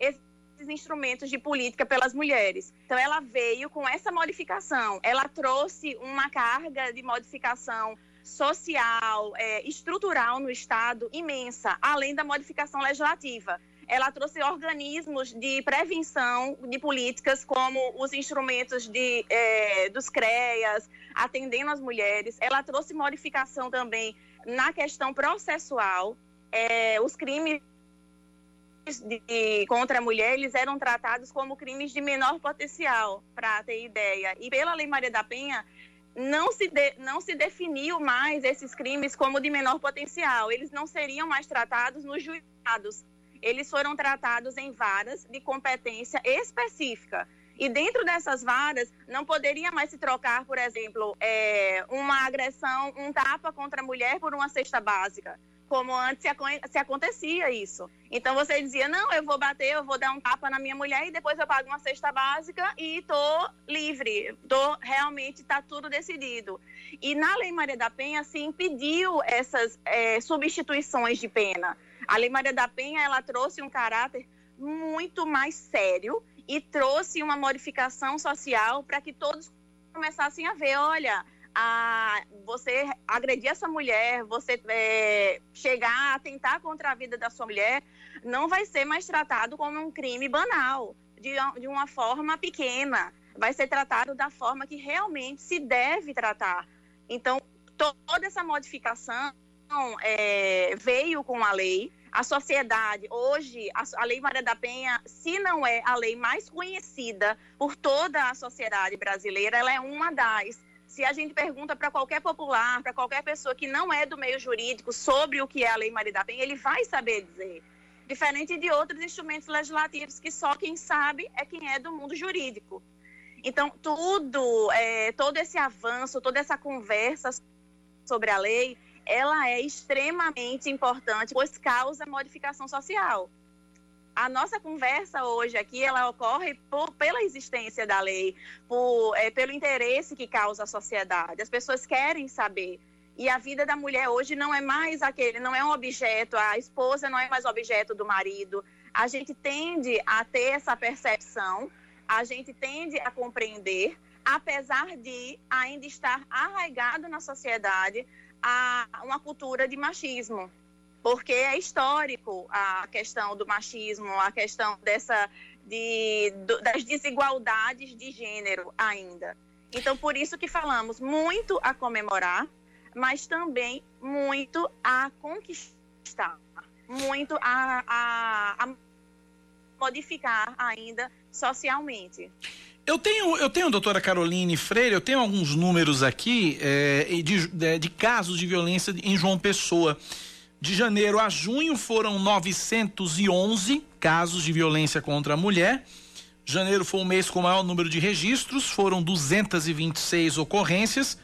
esse esses instrumentos de política pelas mulheres. Então, ela veio com essa modificação. Ela trouxe uma carga de modificação social, é, estrutural no Estado imensa, além da modificação legislativa. Ela trouxe organismos de prevenção de políticas, como os instrumentos de, é, dos CREAS, atendendo as mulheres. Ela trouxe modificação também na questão processual. É, os crimes de, contra a mulher, eles eram tratados como crimes de menor potencial, para ter ideia. E pela Lei Maria da Penha, não se, de, não se definiu mais esses crimes como de menor potencial. Eles não seriam mais tratados nos juizados eles foram tratados em varas de competência específica. E dentro dessas varas, não poderia mais se trocar, por exemplo, é, uma agressão, um tapa contra a mulher por uma cesta básica, como antes se, se, acontecia isso. Então você dizia, não, eu vou bater, eu vou dar um tapa na minha mulher e depois eu pago uma cesta básica e tô livre, tô realmente está tudo decidido. E na Lei Maria da Penha se impediu essas é, substituições de pena. A Lei Maria da Penha, ela trouxe um caráter muito mais sério e trouxe uma modificação social para que todos começassem a ver, olha, a, você agredir essa mulher, você é, chegar a tentar contra a vida da sua mulher, não vai ser mais tratado como um crime banal, de, de uma forma pequena. Vai ser tratado da forma que realmente se deve tratar. Então, toda essa modificação é, veio com a lei, a sociedade, hoje, a, a, Lei Maria da Penha, se não é a lei mais conhecida por toda a sociedade brasileira, ela é uma das. Se a gente pergunta para qualquer popular, para qualquer pessoa que não é do meio jurídico sobre o que é a Lei Maria da Penha, ele vai saber dizer. Diferente de outros instrumentos legislativos que só quem sabe é quem é do mundo jurídico. Então, tudo, é, todo esse avanço, toda essa conversa sobre a lei, ela é extremamente importante, pois causa modificação social. A nossa conversa hoje aqui, ela ocorre por, pela existência da lei, por, é, pelo interesse que causa a sociedade. As pessoas querem saber. E a vida da mulher hoje não é mais aquele, não é um objeto, a esposa não é mais objeto do marido. A gente tende a ter essa percepção, a gente tende a compreender, apesar de ainda estar arraigado na sociedade a uma cultura de machismo, porque é histórico a questão do machismo, a questão dessa de, das desigualdades de gênero ainda. Então, por isso que falamos muito a comemorar, mas também muito a conquistar, muito a, a, a modificar ainda socialmente. Eu tenho, eu tenho, doutora Caroline Freire, eu tenho alguns números aqui é, de, de, de, casos de violência em João Pessoa. De janeiro a junho foram 911 casos de violência contra a mulher. Janeiro foi o mês com o maior número de registros, foram 226 ocorrências.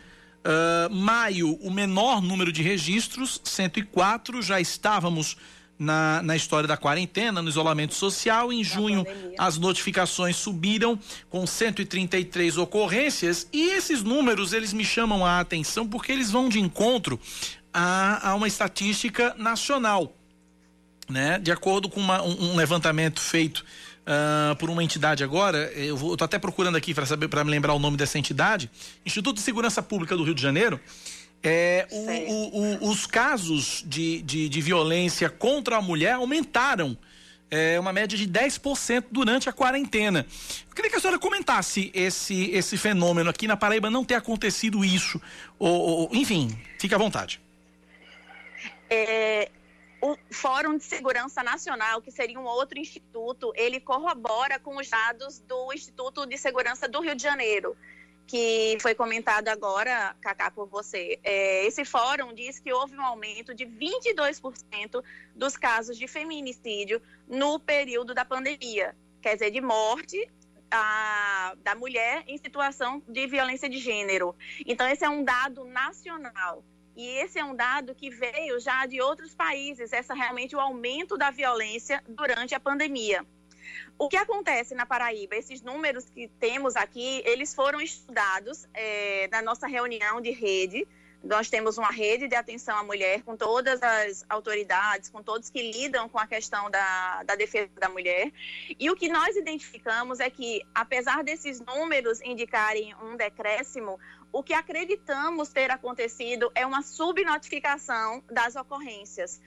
Uh, maio, o menor número de registros, 104. Já estávamos na, na história da quarentena, no isolamento social. Em junho, as notificações subiram com 133 ocorrências e esses números eles me chamam a atenção porque eles vão de encontro a, a uma estatística nacional, né? De acordo com uma, um, um levantamento feito Uh, por uma entidade agora, eu, vou, eu tô até procurando aqui para saber para me lembrar o nome dessa entidade, Instituto de Segurança Pública do Rio de Janeiro. É, o, o, os casos de, de, de, violência contra a mulher aumentaram. É, uma média de 10% durante a quarentena. Eu queria que a senhora comentasse esse, esse fenômeno aqui na Paraíba não ter acontecido isso. Ou, ou enfim, fique à vontade. É, o Fórum de Segurança Nacional, que seria um outro instituto, ele corrobora com os dados do Instituto de Segurança do Rio de Janeiro que foi comentado agora, Cacá, por você. É, esse fórum diz que houve um aumento de 22% dos casos de feminicídio no período da pandemia, quer dizer, de morte a, da mulher em situação de violência de gênero. Então, esse é um dado nacional. E esse é um dado que veio já de outros países, essa realmente o aumento da violência durante a pandemia. O que acontece na Paraíba? Esses números que temos aqui, eles foram estudados é, na nossa reunião de rede. Nós temos uma rede de atenção à mulher com todas as autoridades, com todos que lidam com a questão da, da defesa da mulher. E o que nós identificamos é que, apesar desses números indicarem um decréscimo, o que acreditamos ter acontecido é uma subnotificação das ocorrências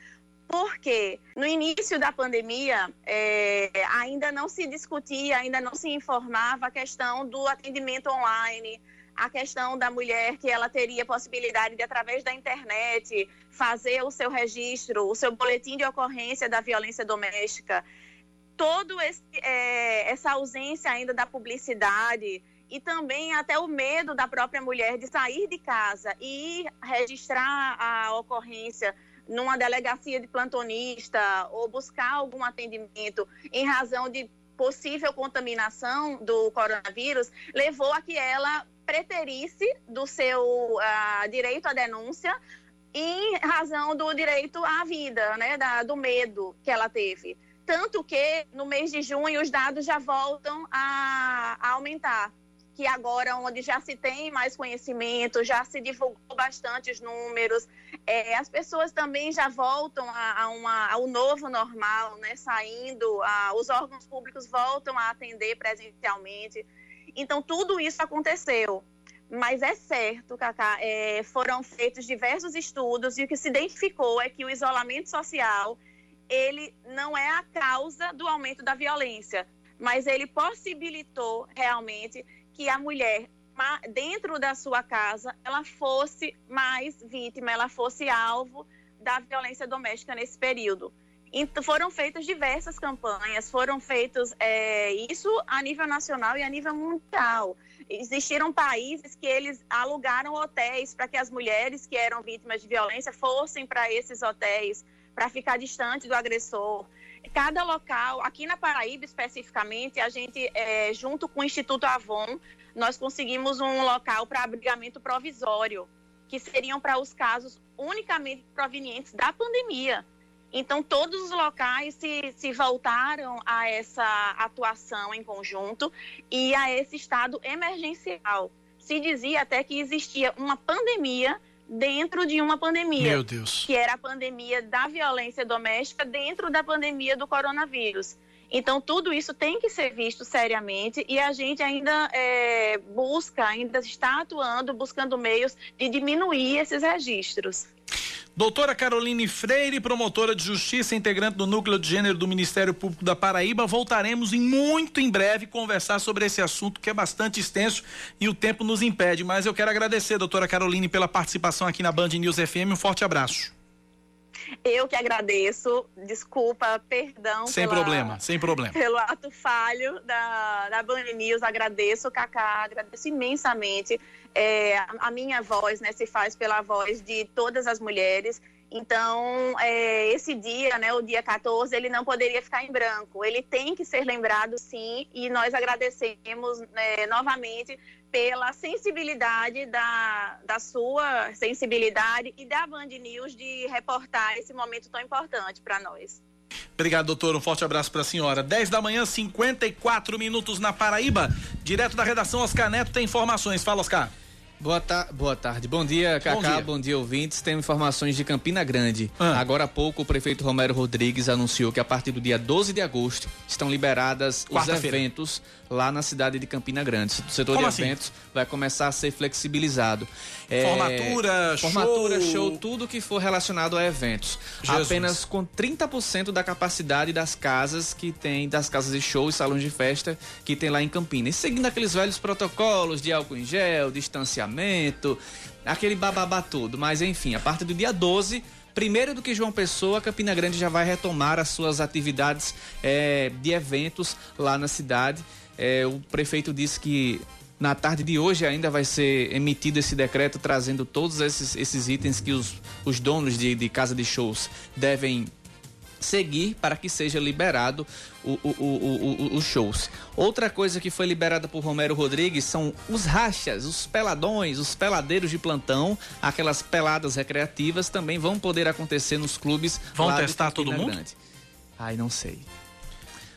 Porque no início da pandemia é, ainda não se discutia, ainda não se informava a questão do atendimento online, a questão da mulher que ela teria possibilidade de, através da internet, fazer o seu registro, o seu boletim de ocorrência da violência doméstica. Esse, é, essa ausência ainda da publicidade e também até o medo da própria mulher de sair de casa e registrar a ocorrência numa delegacia de plantonista ou buscar algum atendimento em razão de possível contaminação do coronavírus, levou a que ela preterisse do seu uh, direito à denúncia em razão do direito à vida, né, da, do medo que ela teve. Tanto que no mês de junho os dados já voltam a, a aumentar que agora onde já se tem mais conhecimento, já se divulgou bastante os números, é, as pessoas também já voltam a, a uma, ao novo normal, né, saindo, a, os órgãos públicos voltam a atender presencialmente. Então, tudo isso aconteceu. Mas é certo, Cacá, é, foram feitos diversos estudos e o que se identificou é que o isolamento social ele não é a causa do aumento da violência, mas ele possibilitou realmente que a mulher dentro da sua casa ela fosse mais vítima, ela fosse alvo da violência doméstica nesse período. Então, foram feitas diversas campanhas, foram feitos é, isso a nível nacional e a nível mundial. Existiram países que eles alugaram hotéis para que as mulheres que eram vítimas de violência fossem para esses hotéis, para ficar distante do agressor cada local, aqui na Paraíba especificamente, a gente, é, junto com o Instituto Avon, nós conseguimos um local para abrigamento provisório, que seriam para os casos unicamente provenientes da pandemia. Então, todos os locais se, se voltaram a essa atuação em conjunto e a esse estado emergencial. Se dizia até que existia uma pandemia dentro de uma pandemia. Meu Deus. Que era a pandemia da violência doméstica dentro da pandemia do coronavírus. Então, tudo isso tem que ser visto seriamente e a gente ainda é, busca, ainda está atuando, buscando meios de diminuir esses registros. Doutora Caroline Freire, promotora de justiça, integrante do Núcleo de Gênero do Ministério Público da Paraíba, voltaremos em muito em breve conversar sobre esse assunto que é bastante extenso e o tempo nos impede. Mas eu quero agradecer, doutora Caroline, pela participação aqui na Band News FM. Um forte abraço. Eu que agradeço, desculpa, perdão. Sem pela, problema, sem problema. Pelo ato falho da, da Band News, agradeço, Cacá, agradeço imensamente. É, a minha voz né, se faz pela voz de todas as mulheres. Então, é, esse dia, né, o dia 14, ele não poderia ficar em branco. Ele tem que ser lembrado, sim, e nós agradecemos né, novamente pela sensibilidade da, da sua sensibilidade e da Band News de reportar esse momento tão importante para nós. Obrigado, doutor. Um forte abraço para a senhora. 10 da manhã, 54 minutos na Paraíba. Direto da redação, Oscar Neto tem informações. Fala, Oscar. Boa, ta boa tarde. Bom dia, Cacá. Bom dia. Bom dia, ouvintes. Tem informações de Campina Grande. Ah. Agora há pouco, o prefeito Romero Rodrigues anunciou que a partir do dia 12 de agosto estão liberadas os eventos lá na cidade de Campina Grande. O setor Como de assim? eventos vai começar a ser flexibilizado. É, formatura, formatura, show. show, tudo que for relacionado a eventos. Jesus. Apenas com 30% da capacidade das casas que tem, das casas de show e salões de festa que tem lá em Campinas. E seguindo aqueles velhos protocolos de álcool em gel, distanciamento, aquele bababá todo. Mas enfim, a partir do dia 12 primeiro do que João Pessoa, Campina Grande já vai retomar as suas atividades é, de eventos lá na cidade. É, o prefeito disse que na tarde de hoje ainda vai ser emitido esse decreto trazendo todos esses, esses itens que os, os donos de, de casa de shows devem seguir para que seja liberado o, o, o, os shows. Outra coisa que foi liberada por Romero Rodrigues são os rachas, os peladões, os peladeiros de plantão, aquelas peladas recreativas também vão poder acontecer nos clubes. Vão testar todo mundo? Grande. Ai, não sei.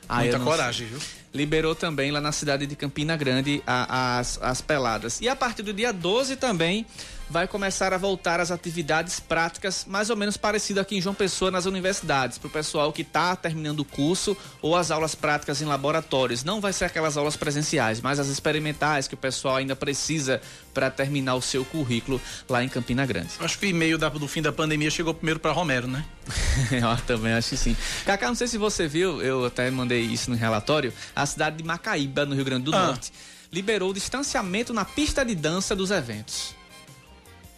Ai, Muita coragem, sei. viu? Liberou também lá na cidade de Campina Grande a, as, as peladas. E a partir do dia 12 também vai começar a voltar às atividades práticas, mais ou menos parecido aqui em João Pessoa nas universidades, para o pessoal que está terminando o curso ou as aulas práticas em laboratórios. Não vai ser aquelas aulas presenciais, mas as experimentais que o pessoal ainda precisa para terminar o seu currículo lá em Campina Grande. Acho que o e-mail do fim da pandemia chegou primeiro para Romero, né? [LAUGHS] eu também acho que sim. Cacá, não sei se você viu, eu até mandei isso no relatório, a cidade de Macaíba, no Rio Grande do ah. Norte, liberou o distanciamento na pista de dança dos eventos.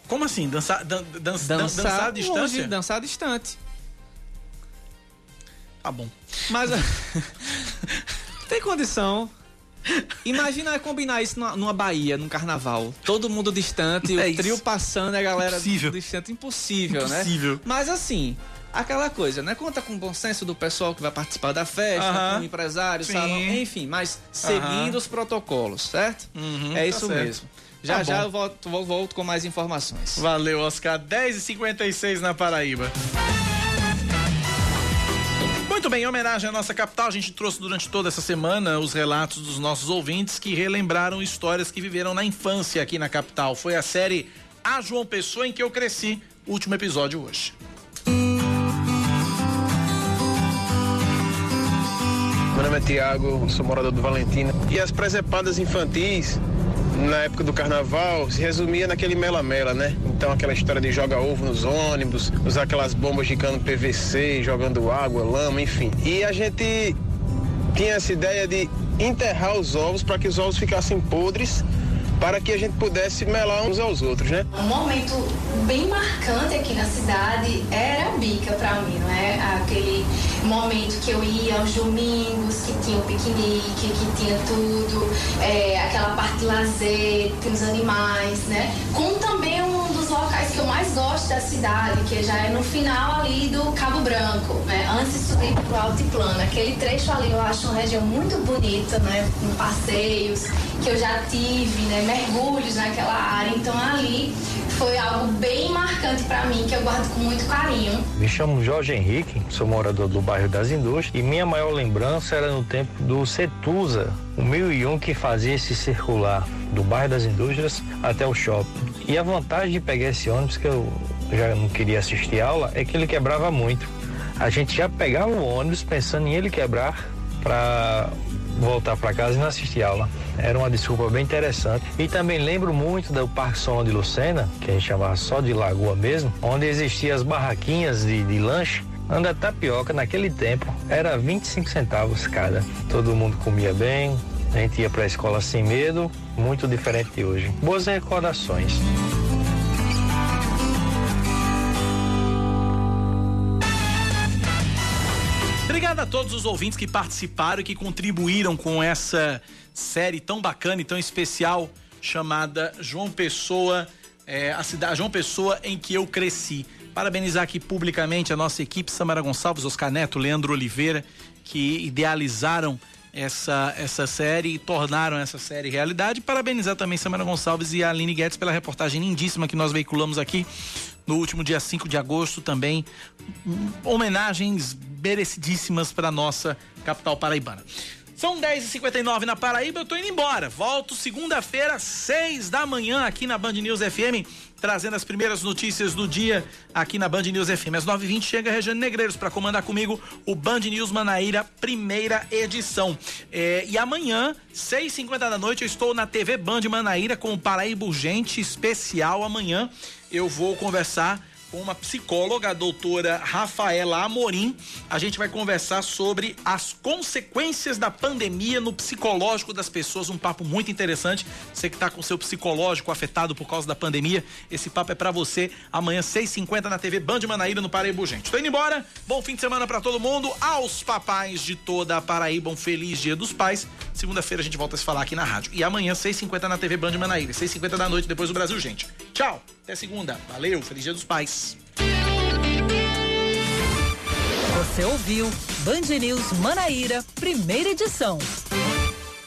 Como assim? Dançar, dan, dan, dançar, dançar à distância? Longe, dançar distante. Tá bom. Mas [LAUGHS] tem condição. Imagina combinar isso numa, numa Bahia, num carnaval. Todo mundo distante, é o trio passando, a galera Impossível. distante. Impossível, né? Impossível, né? Mas assim, aquela coisa, né? Conta com o bom senso do pessoal que vai participar da festa, uh -huh. com o empresário, salão, enfim, mas seguindo uh -huh. os protocolos, certo? Uhum, é tá isso certo. Já tá já eu volto, volto com mais informações. Valeu, Oscar. 10h56 na Paraíba. Muito bem, em homenagem à nossa capital, a gente trouxe durante toda essa semana os relatos dos nossos ouvintes que relembraram histórias que viveram na infância aqui na capital. Foi a série A João Pessoa em que eu cresci, último episódio hoje. Meu nome é Tiago, sou morador do Valentina. E as presepadas infantis na época do carnaval se resumia naquele mela-mela, né? Então aquela história de jogar ovo nos ônibus, usar aquelas bombas de cano PVC, jogando água, lama, enfim. E a gente tinha essa ideia de enterrar os ovos para que os ovos ficassem podres para que a gente pudesse melar uns aos outros, né? Um momento bem marcante aqui na cidade era a bica para mim, não é? Aquele momento que eu ia aos domingos, que tinha o piquenique, que tinha tudo, é, aquela parte de lazer, tem os animais, né? Com também um dos locais que eu mais gosto da cidade, que já é no final ali do Cabo Branco, né? Antes de subir pro Altiplano. Aquele trecho ali eu acho uma região muito bonita, né? Com passeios que eu já tive, né? Mergulhos naquela área. Então ali foi algo bem marcante para mim, que eu guardo com muito carinho. Me chamo Jorge Henrique, sou morador do bairro das Indústrias e minha maior lembrança era no tempo do Cetusa, o 1001 que fazia esse circular do bairro das Indústrias até o shopping. E a vantagem de pegar esse ônibus, que eu já não queria assistir aula, é que ele quebrava muito. A gente já pegava o ônibus pensando em ele quebrar para voltar para casa e não assistir aula. Era uma desculpa bem interessante. E também lembro muito do Parque Solon de Lucena, que a gente chamava só de Lagoa mesmo, onde existiam as barraquinhas de, de lanche Anda tapioca naquele tempo era 25 centavos cada. Todo mundo comia bem, a gente ia para a escola sem medo, muito diferente de hoje. Boas recordações. Todos os ouvintes que participaram e que contribuíram com essa série tão bacana e tão especial chamada João Pessoa, é, a cidade João Pessoa em que eu cresci. Parabenizar aqui publicamente a nossa equipe, Samara Gonçalves, Oscar Neto, Leandro Oliveira, que idealizaram essa, essa série e tornaram essa série realidade. Parabenizar também Samara Gonçalves e a Aline Guedes pela reportagem lindíssima que nós veiculamos aqui no último dia 5 de agosto também. Homenagens merecidíssimas para nossa capital paraibana. São 10h59 na Paraíba, eu tô indo embora. Volto segunda-feira, 6 da manhã, aqui na Band News FM, trazendo as primeiras notícias do dia aqui na Band News FM. Às 9h20 chega a Regiane Negreiros para comandar comigo o Band News Manaíra, primeira edição. É, e amanhã, 6h50 da noite, eu estou na TV Band Manaíra com o Paraíba Urgente especial. Amanhã eu vou conversar com uma psicóloga, a doutora Rafaela Amorim. A gente vai conversar sobre as consequências da pandemia no psicológico das pessoas. Um papo muito interessante. Você que está com seu psicológico afetado por causa da pandemia, esse papo é para você. Amanhã, 6h50 na TV Band Manaíra, no Paraíba Gente. Tô indo embora. Bom fim de semana para todo mundo. Aos papais de toda a Paraíba, um feliz dia dos pais. Segunda-feira a gente volta a se falar aqui na rádio. E amanhã, 6h50 na TV Band Manaíra. 6h50 da noite, depois do Brasil, gente. Tchau. Até segunda. Valeu. Feliz dia dos pais. Você ouviu Band News Manaíra, primeira edição.